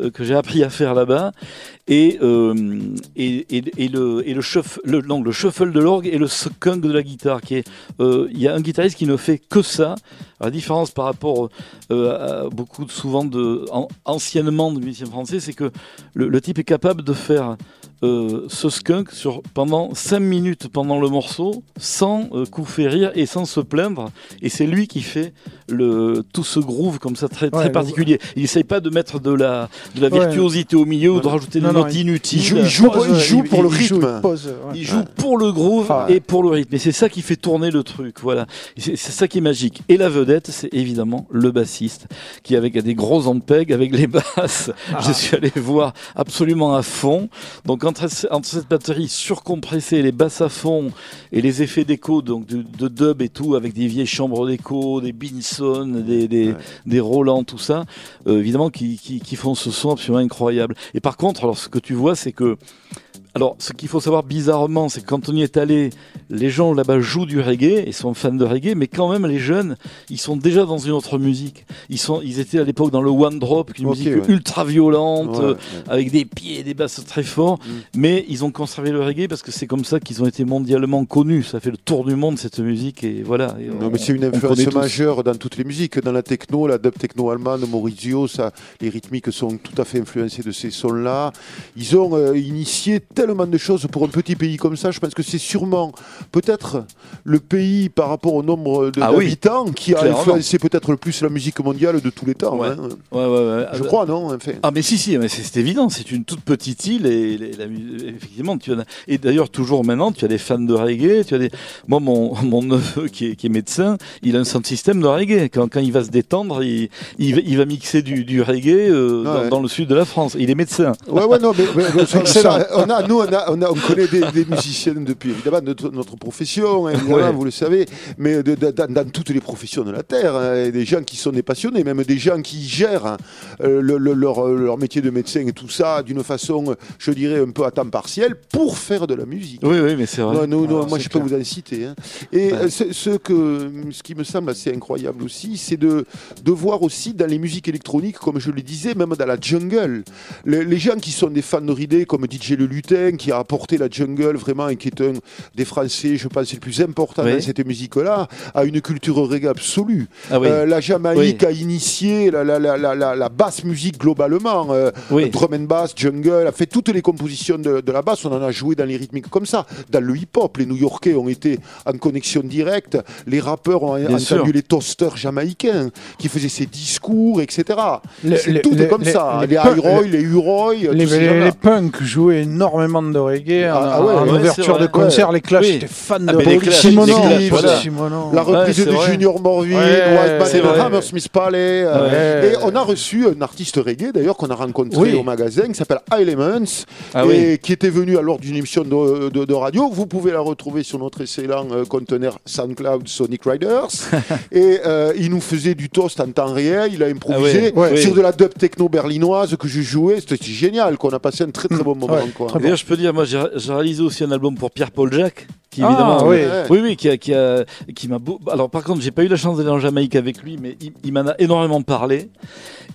euh, que j'ai appris à faire là-bas, et, euh, et, et, et le, et le, shuff- le, non, le shuffle de l'orgue et le skunk de la guitare, est, euh, il y a un guitariste qui ne fait que ça. La différence par rapport euh, à beaucoup souvent de, an- anciennement de musiciens français, c'est que le type est capable de faire euh, ce skunk sur, pendant 5 minutes pendant le morceau sans euh, coup rire et sans se plaindre. Et c'est lui qui fait le, tout ce groove comme ça très, très Ouais, particulier. Il essaye pas de mettre de la, de la Ouais. virtuosité au milieu ou de rajouter des notes il- inutiles. il joue- il joue- Pose, il joue pour le rythme. il pose, ouais. Il joue pour le groove Ah. et pour le rythme. Et c'est ça qui fait tourner le truc. Voilà. C'est ça qui est magique. Et la vedette, c'est évidemment le bassiste qui, avec des gros ampeg, avec les basses, Ah. je suis allé voir absolument à fond. Donc entre, entre cette batterie surcompressée, les basses à fond et les effets d'écho, donc de, de dub et tout, avec des vieilles chambres d'écho, des Binson, des, des, Ouais. des Roland, tout ça, euh, évidemment, qui, qui, qui font ce son absolument incroyable. Et par contre, alors ce que tu vois, c'est que alors, ce qu'il faut savoir bizarrement, c'est que quand on y est allé, les gens là-bas jouent du reggae et sont fans de reggae, mais quand même, les jeunes, ils sont déjà dans une autre musique. Ils, sont, ils étaient à l'époque dans le one drop, une musique ouais. ultra violente, Ouais, euh, ouais. avec des pieds et des basses très forts, Mm. mais ils ont conservé le reggae parce que c'est comme ça qu'ils ont été mondialement connus. Ça fait le tour du monde, cette musique, et voilà. Et Non, on- mais c'est une influence majeure dans toutes les musiques. Dans la techno, la dub techno allemande, Maurizio, ça, les rythmiques sont tout à fait influencés de ces sons-là. Ils ont euh, initié tellement de choses pour un petit pays comme ça. Je pense que c'est sûrement peut-être le pays par rapport au nombre de- Ah oui, d'habitants qui a clairement. influencé peut-être le plus la musique mondiale de tous les temps. Ouais. hein. Ouais, ouais, ouais. Je crois, non. Ah mais si si mais c'est c'est évident c'est une toute petite île et, les- la mu- effectivement tu en as et d'ailleurs toujours maintenant tu as des fans de reggae tu as des moi mon, mon neveu qui est, qui est médecin il a un sound système de reggae quand, quand il va se détendre il, il, va, il va mixer du, du reggae euh, Ah dans, ouais. dans le sud de la France il est médecin Ouais, ouais, non, mais, mais- mais ça, on a, nous, on, a, on, a- on connaît des, des musiciens depuis, évidemment, notre, notre profession, hein, évidemment, Ouais. vous le savez, mais de- de- dans, dans toutes les professions de la Terre, hein, des gens qui sont des passionnés, même des gens qui gèrent hein, euh, le- le- leur, leur métier de médecin et tout ça d'une façon, je dirais, un peu à temps partiel pour faire de la musique. oui oui mais c'est vrai Non, non, non, moi je peux clair. vous en citer. hein. Et Ouais. ce, ce que, ce qui me semble assez incroyable aussi, c'est de, de voir aussi dans les musiques électroniques, comme je le disais, même dans la jungle, le- les gens qui sont des fans de comme DJ Le Lutin, qui a apporté la jungle vraiment et qui est un des Français, je pense, le plus important Oui. dans cette musique-là, a une culture reggae absolue. ah oui Euh, la Jamaïque Oui. a initié la, la, la, basse musique globalement. euh, Drum and bass, jungle, a fait toutes les compositions de, de la basse, on en a joué dans les rythmiques comme ça. Dans le hip-hop, les New-Yorkais ont été en connexion directe, les rappeurs ont entendu sûr. les toasters jamaïcains qui faisaient ces discours, etc. Les- les- tout les- est comme les- ça. les Les High les Uroy, Les, les- les punks jouaient énormément énormément de reggae en, Ah, ah ouais, en ouais, ouverture de concert. Ouais. Les Clash Oui. étaient fans Ah, de Simonon. Paul voilà. La reprise de. Junior Morville, White vrai. Hammersmith Palais. euh. Et on a reçu un artiste reggae d'ailleurs qu'on a rencontré Oui. au magasin qui s'appelle Elements Ah et oui. qui était venu alors d'une émission de, de- de radio. Vous pouvez la retrouver sur notre excellent euh, conteneur SoundCloud Sonic Riders. et euh, il nous faisait du toast en temps réel. Il a improvisé sur de la dub techno berlinoise que je jouais. C'était génial. Qu'on a passé un très très bon moment. Ouais. quoi. Très D'ailleurs, je peux dire, moi, j'ai réalisé aussi un album pour Pierre-Paul Jacques, qui Ah, évidemment, oui. Ouais. oui, oui, qui a, qui a, qui m'a. beau- Alors, par contre, j'ai pas eu la chance d'aller en Jamaïque avec lui, mais il, il m'en a énormément parlé.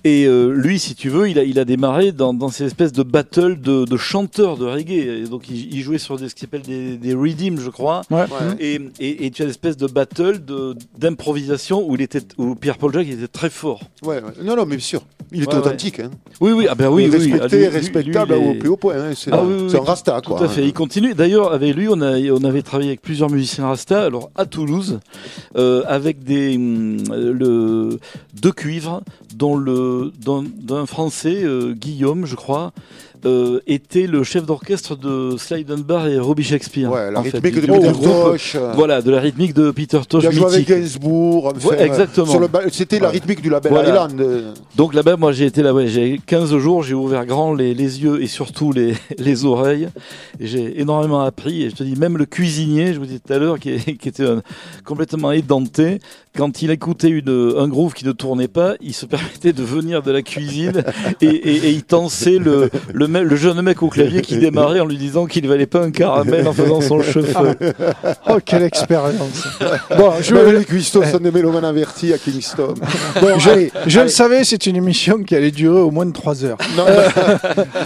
Et euh, lui, si tu veux, il a, il a démarré dans, dans ces espèces de battles de, de chanteurs de reggae. Et donc, il, il jouait sur des, ce qu'il appelle des, des redeems, je crois. Ouais. Ouais. Et, et, et tu as une espèce de battle de- d'improvisation où il était, où Pierre-Paul Jacques était très fort. Ouais, ouais. Non, non, mais bien sûr. Il était Ouais, ouais. authentique. Hein. Oui, oui, ah ben oui, Et oui. respecté, Ah, lui- respectable lui, au plus haut point. hein. C'est Ah oui, oui, c'est un rasta, Tout quoi. à fait. Il continue. D'ailleurs, avec lui, on, a, on avait travaillé avec plusieurs musiciens Rasta. Alors à Toulouse, euh, avec des hum, euh, le deux cuivres, d'un Français euh, Guillaume, je crois. euh, était le chef d'orchestre de Bar et Robbie Shakespeare. Ouais, la en rythmique de Peter. Tosh. euh, Voilà, de la rythmique de Peter Tosh. Il a joué avec. Gainsbourg. enfin, Ouais, exactement. le C'était la rythmique du label Voilà. Island. euh. Donc là-bas, moi j'ai été là, ouais, j'ai 15 jours, j'ai ouvert grand les, les yeux et surtout les, les oreilles. J'ai énormément appris. Et je te dis, même le cuisinier, je vous disais tout à l'heure, qui, qui était euh, complètement édenté, quand il écoutait une, un groove qui ne tournait pas, il se permettait de venir de la cuisine et, et, et il tensait le, le, me- le jeune mec au clavier qui démarrait en lui disant qu'il valait pas un caramel en faisant son cheveu. Oh, quelle expérience. bon, je, Valérie Cuistot, son des mélomanes avertis à Kingston. Bon, je, allez, je le savais, c'est une émission qui allait durer au moins de 3 heures. Non,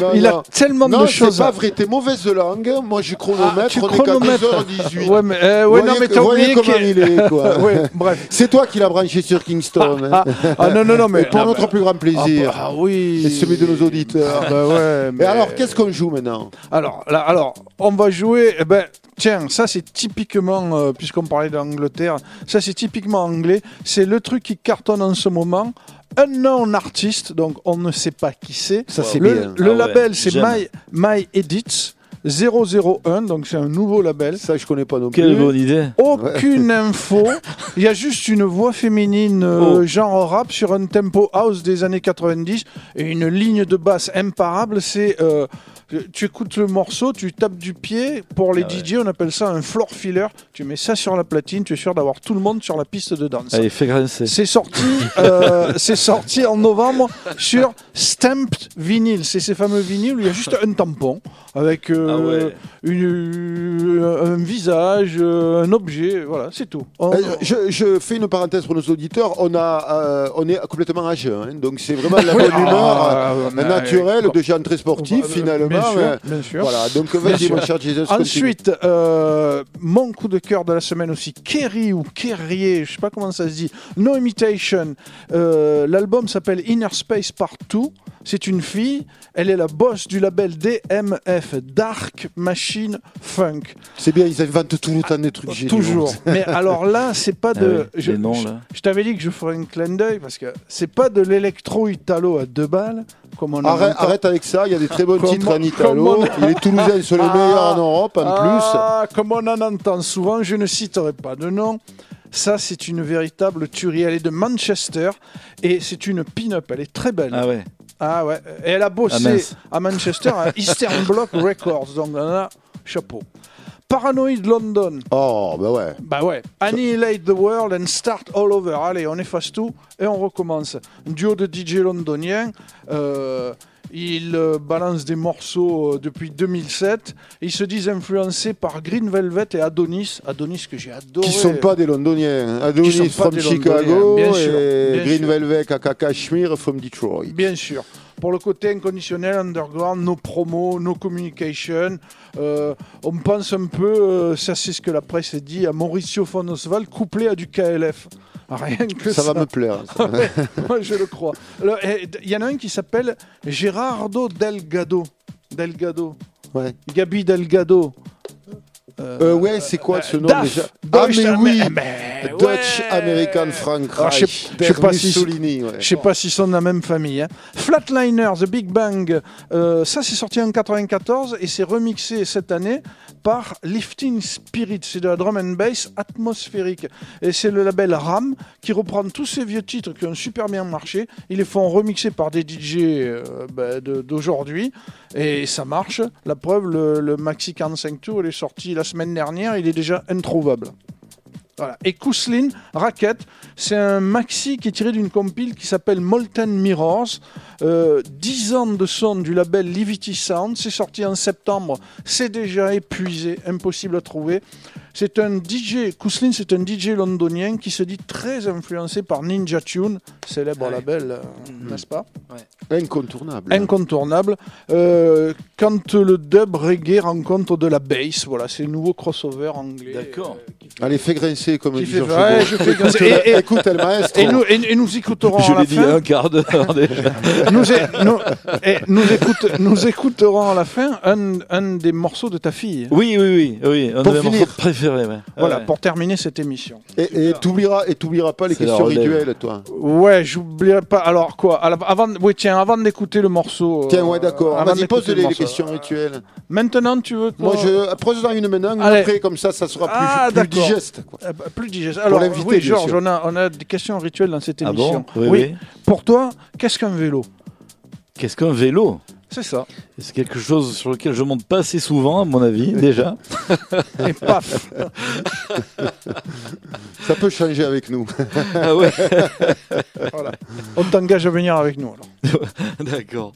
non, Il non. a tellement Non, de c'est choses pas à vrai, t'es mauvaise langue. Moi, je chronomètre, Ah, tu on est qu'à chronomètres. 2h18. Ouais, mais, euh, ouais, non, mais voyez comment il est, quoi. ouais, bref. C'est toi qui l'as branché sur Kingston. hein. Ah, ah, non, non, non, mais. Et pour ah, notre plus grand ah, plaisir. bah, ah oui. Et celui de nos auditeurs. Ah, bah ouais, mais- Et alors, qu'est-ce qu'on joue maintenant? Alors, là, alors, on va jouer. eh ben, tiens, ça c'est typiquement, euh, puisqu'on parlait d'Angleterre, ça c'est typiquement anglais. C'est le truc qui cartonne en ce moment. Unknown artist, donc on ne sait pas qui c'est. Ça, c'est Le, bien. le Ah ouais, label c'est j'aime. My, My Edits 001, donc c'est un nouveau label. Ça, je connais pas non Quelle plus. bonne idée. Aucune info. Il y a juste une voix féminine euh, Oh. genre rap sur un tempo house des années 90 et une ligne de basse imparable. C'est euh, tu écoutes le morceau, tu tapes du pied. Pour les Ah ouais. DJ, on appelle ça un floor filler. Tu mets ça sur la platine, tu es sûr d'avoir tout le monde sur la piste de danse. Allez, fais grincer. C'est sorti, euh, c'est sorti en novembre sur Stamped Vinyl. C'est ces fameux vinyles où il y a juste un tampon avec euh, Ah ouais. une- un visage, euh, un objet. Voilà, c'est tout. On- Euh, je, je fais une parenthèse pour nos auditeurs. On, a, euh, on est complètement à jeun. hein. donc, c'est vraiment la bonne humeur ah, euh, mais- naturelle de gens très sportifs, finalement. Bien sûr, bien sûr. Voilà, donc vas-y, mon cher Jesus. Ensuite, euh, mon coup de cœur de la semaine aussi, Kerry ou Kerrier, je sais pas comment ça se dit, No Imitation. Euh, L'album s'appelle Inner Space Part 2. C'est une fille, elle est la boss du label DMF, Dark Machine Funk. c'est bien, ils inventent tout le temps des trucs géniaux. Toujours. Mais alors là, c'est pas Ah de. ouais, je les noms, là. je t'avais dit que je ferais un clin d'œil parce que c'est pas de l'électro-italo à deux balles, comme on en Arrête, entend. arrête avec ça, il y a des très bons titres en italo. on- Les Toulousains sont les Ah, meilleurs en Europe en Ah, comme on en entend souvent, je ne citerai pas de nom. Ça, c'est une véritable tuerie. Elle est de Manchester et c'est une pin-up. Elle est très belle. Ah ouais. Ah ouais. Et elle a Ah bossé mince. à Manchester à Eastern Bloc Records. Donc là, chapeau. Paranoid London. Oh, bah ouais. Bah ouais. Annihilate the world and start all over. Allez, on efface tout et on recommence. Un duo de DJ londoniens. Euh, ils euh, balancent des morceaux euh, depuis 2007. Ils se disent influencés par Green Velvet et Adonis. Adonis que j'ai adoré. Qui sont pas des Londoniens. hein. Adonis from Chicago Londoniens, bien sûr, et bien Green sûr. Velvet Kaka Kashmir from Detroit. Bien sûr. Pour le côté inconditionnel, underground, nos promos, nos communications, euh, on pense un peu, euh, ça c'est ce que la presse dit, à Mauricio von Oswald couplé à du KLF. Rien que Ça ça. va me plaire. ça. Moi, je le crois. Eh, Il y en a un qui s'appelle Gerardo Delgado. Delgado. Ouais. Gabi Delgado. Euh, ouais, c'est quoi ce nom Daf, déjà Deutsch- Ah, mais oui mais- Ouais, Dutch ouais. American Frank je sais- Reich, je sais pas si- ouais. Je sais pas s'ils sont de la même famille. hein. Flatliner, The Big Bang, euh, ça c'est sorti en 94 et c'est remixé cette année par Lifting Spirit. C'est de la drum and bass atmosphérique. Et c'est le label RAM qui reprend tous ces vieux titres qui ont super bien marché. Ils les font remixer par des DJ euh, bah, de- d'aujourd'hui et ça marche. La preuve, le, le Maxi 45 Tour, il est sorti semaine dernière, il est déjà introuvable. Et Kousslin, Racket, c'est un maxi qui est tiré d'une compile qui s'appelle Molten Mirrors. Euh, 10 ans de son du label Livity Sound. C'est sorti en septembre. C'est déjà épuisé, impossible à trouver. C'est un DJ, Kousslin, c'est un DJ londonien qui se dit très influencé par Ninja Tune, célèbre Ouais. label, euh, Mhm. n'est-ce pas Incontournable. Incontournable. Euh, quand le dub reggae rencontre de la bass, voilà, c'est le nouveau crossover anglais. D'accord. euh, fait- Allez, fais grincer comme qui dit fait- Georges ouais, je fais grincer. Et- et- Écoute, El Maestro. Et nous, et, et nous écouterons Je à la l'ai dit fin. un quart d'heure déjà. nous, é- nous- et nous, écoute- nous écouterons à la fin un, un des morceaux de ta fille. Oui, oui, oui, oui. Un Pour de mes finir. morceaux préférés. Ouais. Voilà, Ouais. pour terminer cette émission. Et t'oublieras et t'oublieras pas les questions rituelles, toi. Ouais, j'oublierai pas. Alors quoi la- avant, Oui, tiens, avant d'écouter le morceau. Tiens, euh, ouais, d'accord. Vas-y, pose les, questions rituelles. Maintenant, tu veux Moi, je pose-en une maintenant, après, comme ça, ça sera plus, Ah, plus digeste. quoi. Euh, bah, plus digeste. Alors, oui, Georges, on a, on a des questions rituelles dans cette Ah émission. bon Oui, oui. Pour toi, qu'est-ce qu'un vélo? Qu'est-ce qu'un vélo? C'est ça. C'est quelque chose sur lequel je monte pas assez souvent, à mon avis, déjà. Et paf Ça peut changer avec nous. ah ouais, voilà. On t'engage à venir avec nous. Alors. d'accord.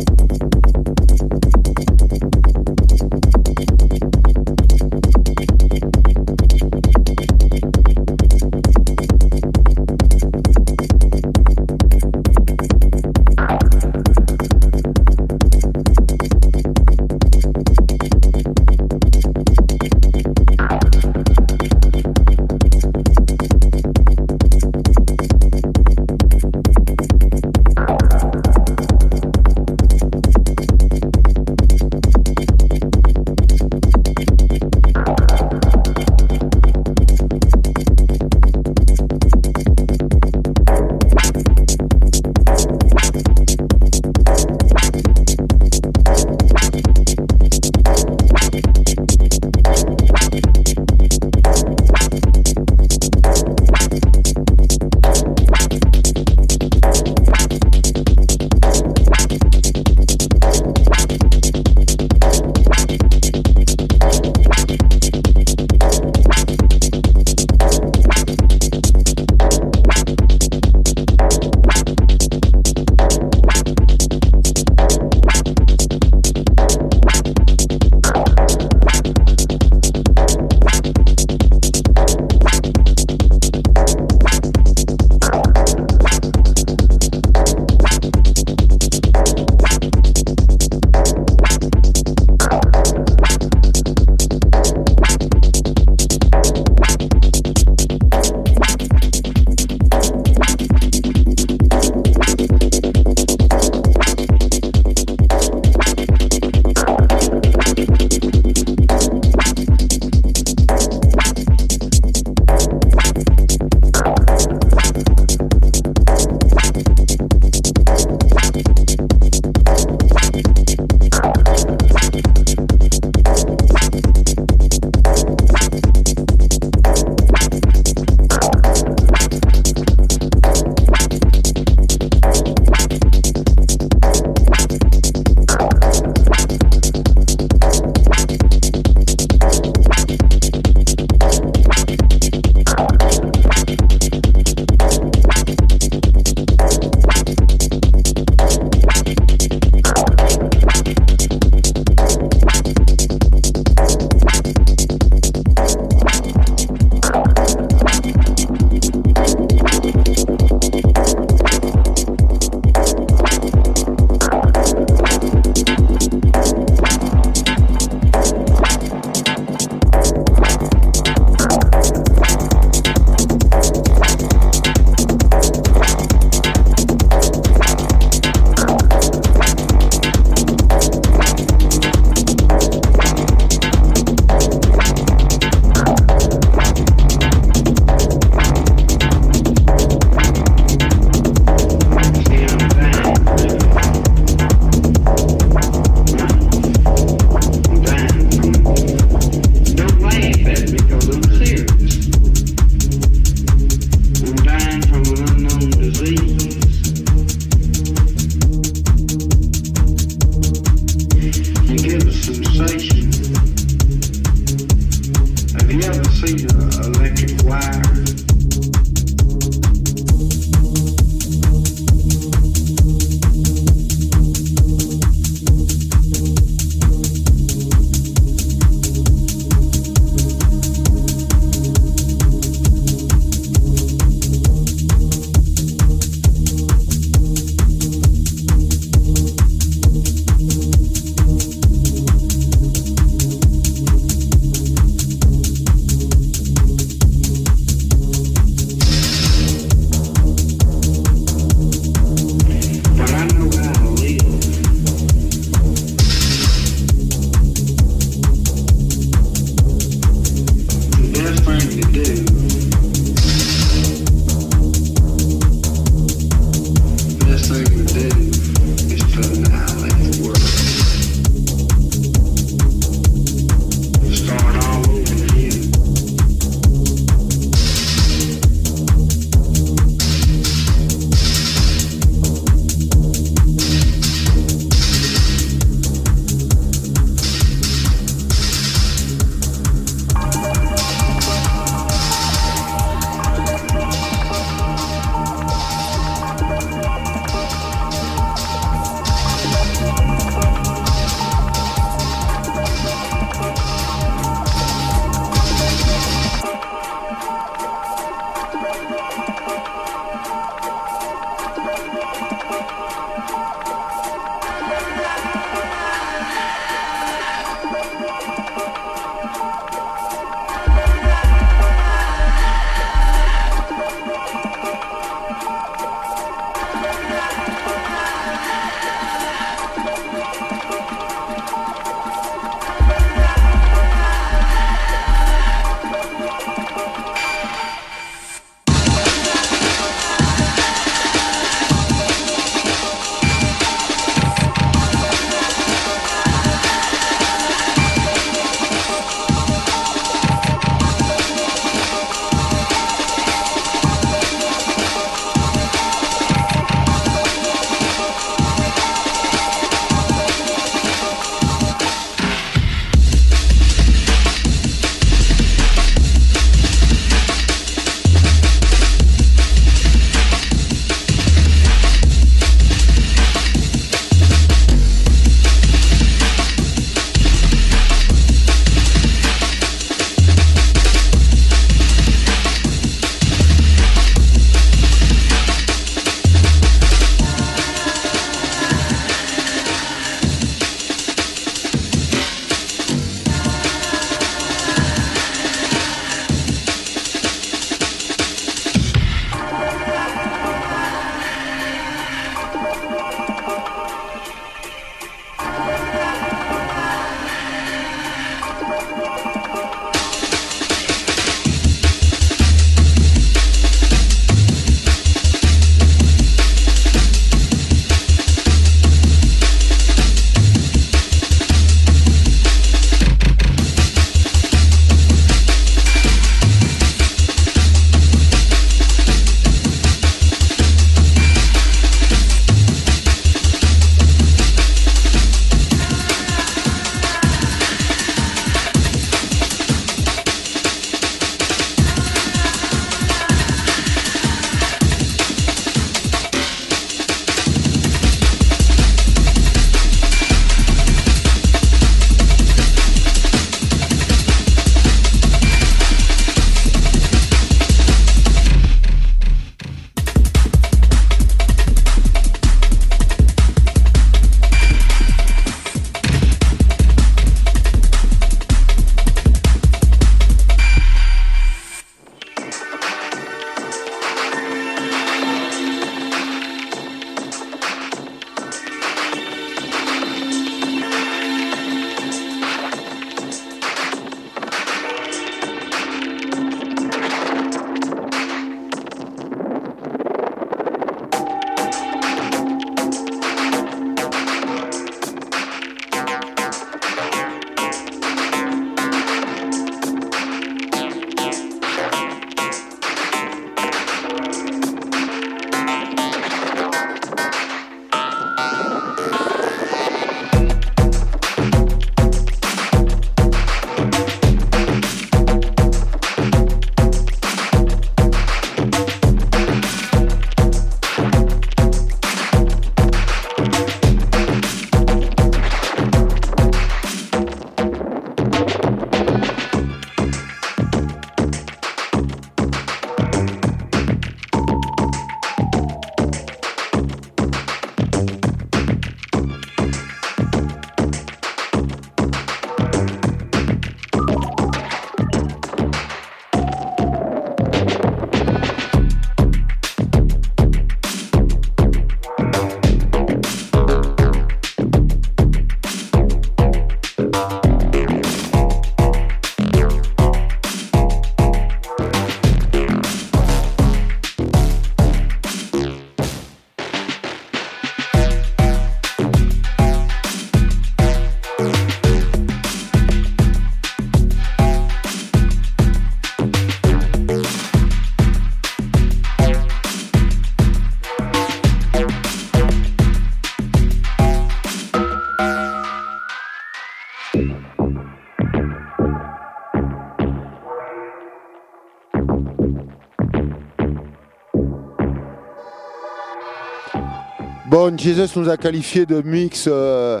Bon, Jesus nous a qualifié de mix euh,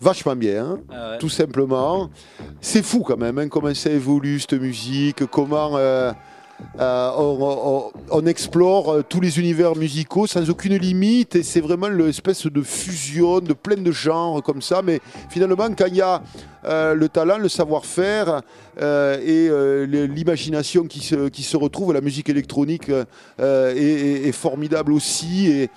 vachement bien, hein, Ah ouais. tout simplement. C'est fou quand même, hein, comment ça évolue cette musique, comment euh, euh, on, on- on explore tous les univers musicaux sans aucune limite, et c'est vraiment l'espèce de fusion de plein de genres comme ça. Mais finalement, quand il y a euh, le talent, le savoir-faire euh, et euh, l'imagination qui se, qui se retrouve, la musique électronique est, formidable aussi. Et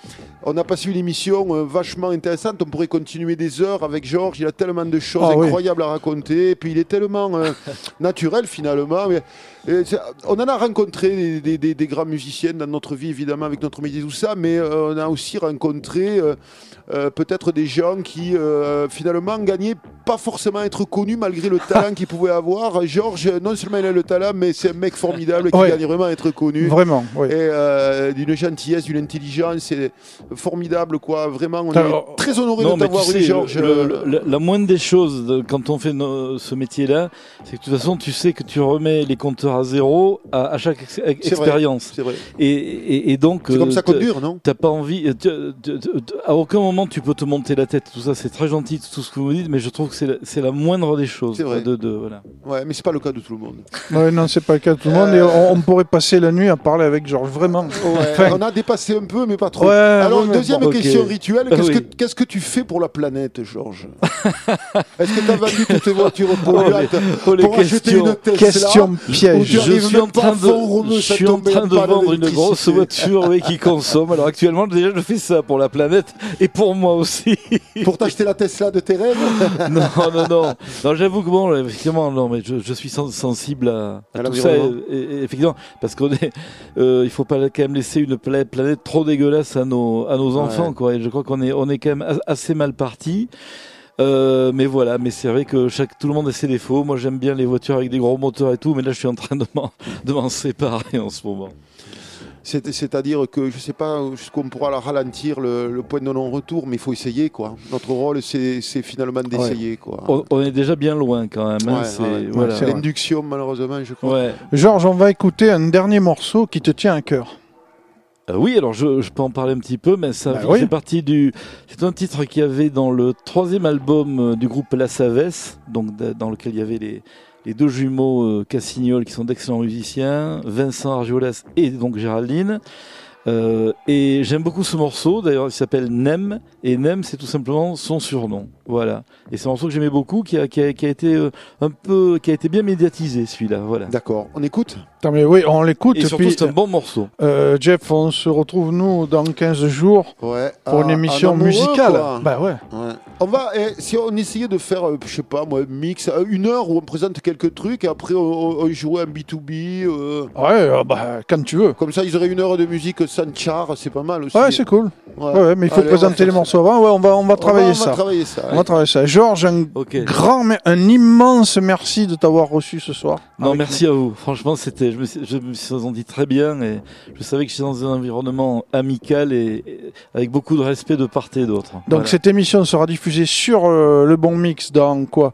on a passé une émission vachement intéressante. On pourrait continuer des heures avec Georges. Il a tellement de choses Ah oui. incroyables à raconter. Et puis il est tellement naturel finalement. Mais, on en a rencontré des, des- des- des grands musiciens dans notre vie, évidemment, avec notre métier, tout ça. Mais on a aussi rencontré euh, peut-être des gens qui euh, finalement gagnaient pas forcément à être connus malgré le talent qu'ils pouvaient avoir. Georges, non seulement il a le talent, mais c'est un mec formidable qui Ouais. gagne vraiment à être connu. Vraiment, oui. Et euh, d'une gentillesse, d'une intelligence, c'est formidable quoi. Vraiment, on Alors, est très honoré de tu t'avoir sais, eu, Georges. la moindre des choses de- quand on fait no- ce métier-là, c'est que de toute façon, tu sais que tu remets les compteurs à zéro à, à chaque ex- expérience. C'est vrai. Et, et, et donc, C'est comme ça qu'on dure, non? T'as pas envie. tu- tu- tu- à aucun moment tu peux te monter la tête. Tout ça, c'est très gentil, tout ce que vous dites, mais je trouve que c'est la, moindre des choses. C'est vrai. De, de- voilà. Ouais, mais c'est pas le cas de tout le monde. Ouais, non, c'est pas le cas de tout le monde. Et on, on pourrait passer la nuit à parler avec Georges, vraiment. Ouais, Enfin, on a dépassé un peu, mais pas trop. Ouais, Alors, ouais, mais deuxième bon, question rituelle, Ah qu'est-ce, oui. que, tu fais pour la planète, Georges? Est-ce que tu as vendu toutes tes voitures Oh, polluantes les- oh, les pour acheter questions. une Tesla question piège. tu Je suis en pas train de, je suis en train de pas vendre une grosse voiture oui, qui consomme. Alors actuellement, déjà, je fais ça pour la planète et pour moi aussi. Pour t'acheter la Tesla de tes rêves non, non, non. Non, j'avoue que bon, effectivement, non, mais je, je suis sen- sensible à, à À tout ça. l'environnement. Et, et- effectivement, parce qu'on est, euh, il faut pas quand même laisser une pla- planète trop dégueulasse à nos, à nos enfants, quoi. Et je crois qu'on est, on est quand même as- assez mal parti. Euh, mais voilà, mais c'est vrai que chaque, tout le monde a ses défauts. Moi, j'aime bien les voitures avec des gros moteurs et tout, mais là, je suis en train de m'en séparer en ce moment. C'est- C'est-à-dire que je sais pas jusqu'où on pourra la ralentir le, le point de non-retour, mais il faut essayer, quoi. Notre rôle, c'est finalement d'essayer, quoi. On, on est déjà bien loin quand même. hein, Ouais, c'est, voilà. L'induction, malheureusement, je crois. Ouais. Georges, on va écouter un dernier morceau qui te tient à cœur. Euh, oui, alors je, je peux en parler un petit peu, mais ça Bah fait oui. partie du. C'est un titre qu'il y avait dans le troisième album euh, du groupe La Savesse, donc dans lequel il y avait les, les deux jumeaux euh, Cassignol qui sont d'excellents musiciens, Vincent Argiolas et donc Géraldine. Euh, et j'aime beaucoup ce morceau, d'ailleurs il s'appelle Nem, et Nem c'est tout simplement son surnom. Voilà. Et c'est un morceau que j'aimais beaucoup, qui a, qui a, qui a été euh, un peu, qui a été bien médiatisé celui-là. Voilà. D'accord. On écoute Attends, mais oui, on l'écoute. Et surtout c'est un bon morceau. euh, Jeff, on se retrouve nous dans 15 jours Ouais. pour une émission un amoureux, musicale. quoi. Bah ouais. Ouais. On va, eh, si on essayait de faire, euh, je sais pas moi, un mix, euh, une heure où on présente quelques trucs, et après on, on- jouait un B2B, euh, Ouais, bah, quand tu veux. comme ça ils auraient une heure de musique sans char, c'est pas mal aussi. Ouais, c'est cool. Ouais. Mais il faut Allez, présenter les ça. morceaux avant. Ouais, on va, on va On travailler va- on ça. va travailler ça. On va travailler ça. Georges, un grand, un immense merci de t'avoir reçu ce soir. Non, merci à vous. Franchement, c'était, je me, suis, je me suis senti très bien et je savais que j'étais dans un environnement amical et, et avec beaucoup de respect de part et d'autre. Donc Voilà. cette émission sera diffusée sur euh, le Bon Mix dans quoi?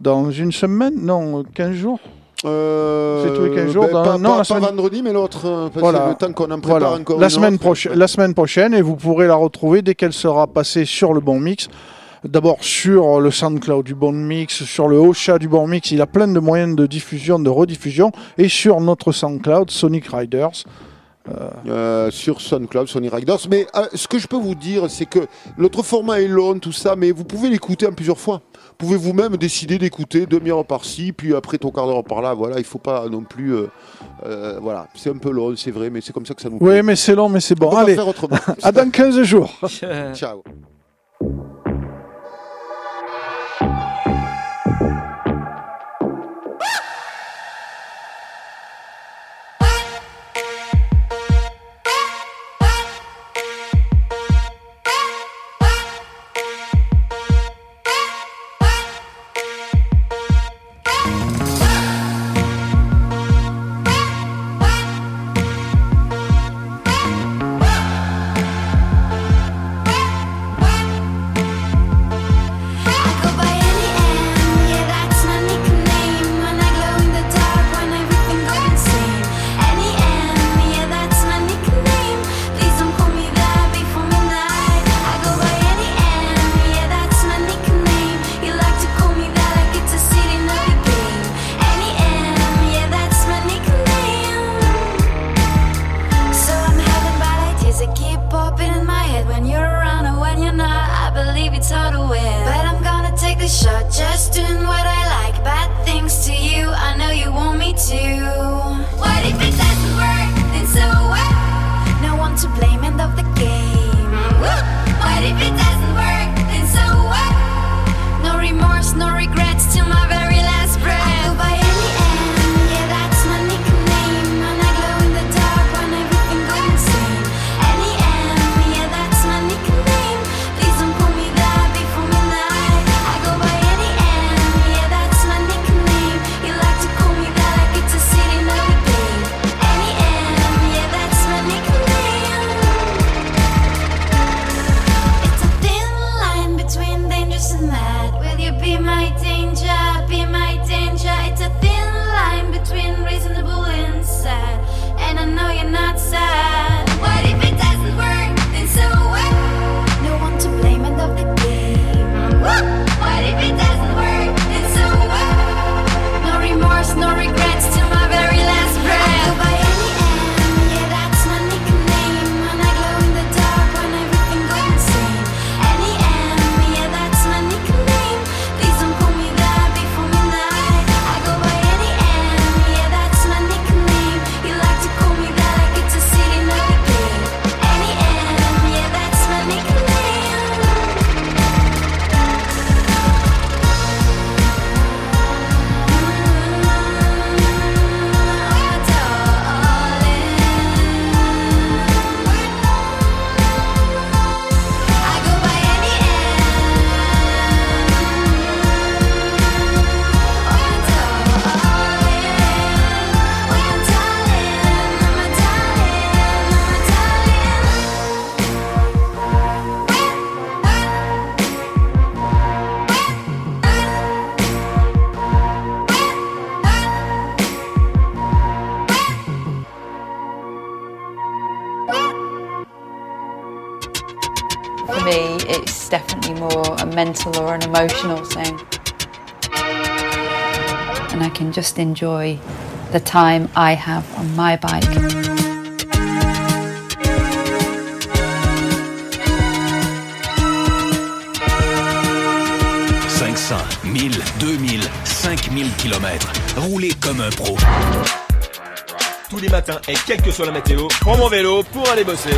Dans une semaine? Non, euh, 15 jours? Euh, C'est tous les 15 jours, ben, dans- pas, non, pas- la pas semaine- vendredi, mais l'autre. euh, Voilà. le temps qu'on en prépare Voilà, encore la une semaine, autre. prochaine, la semaine prochaine, et vous pourrez la retrouver dès qu'elle sera passée sur le Bon Mix. D'abord sur le SoundCloud du Bon Mix, sur le Ocha du Bon Mix, il a plein de moyens de diffusion, de rediffusion, et sur notre SoundCloud, Sonic Riders. Euh, sur SoundCloud, Sony Riders. Mais euh, ce que je peux vous dire, c'est que notre format est long, tout ça, mais vous pouvez l'écouter en plusieurs fois. Vous pouvez vous-même décider d'écouter demi-heure par-ci, puis après ton quart d'heure par-là. Voilà, il faut pas non plus. euh, euh, voilà, c'est un peu long, c'est vrai, mais c'est comme ça que ça nous Oui, plaît. mais c'est long, mais c'est bon. On va Allez, faire autrement. à dans 15 jours. Ciao. emotional thing. And I can just enjoy the time I have on my bike. « 1000, 2000, 5000 km. Roulez comme un pro. Tous les matins et quelle que soit la météo, prends mon vélo pour aller bosser.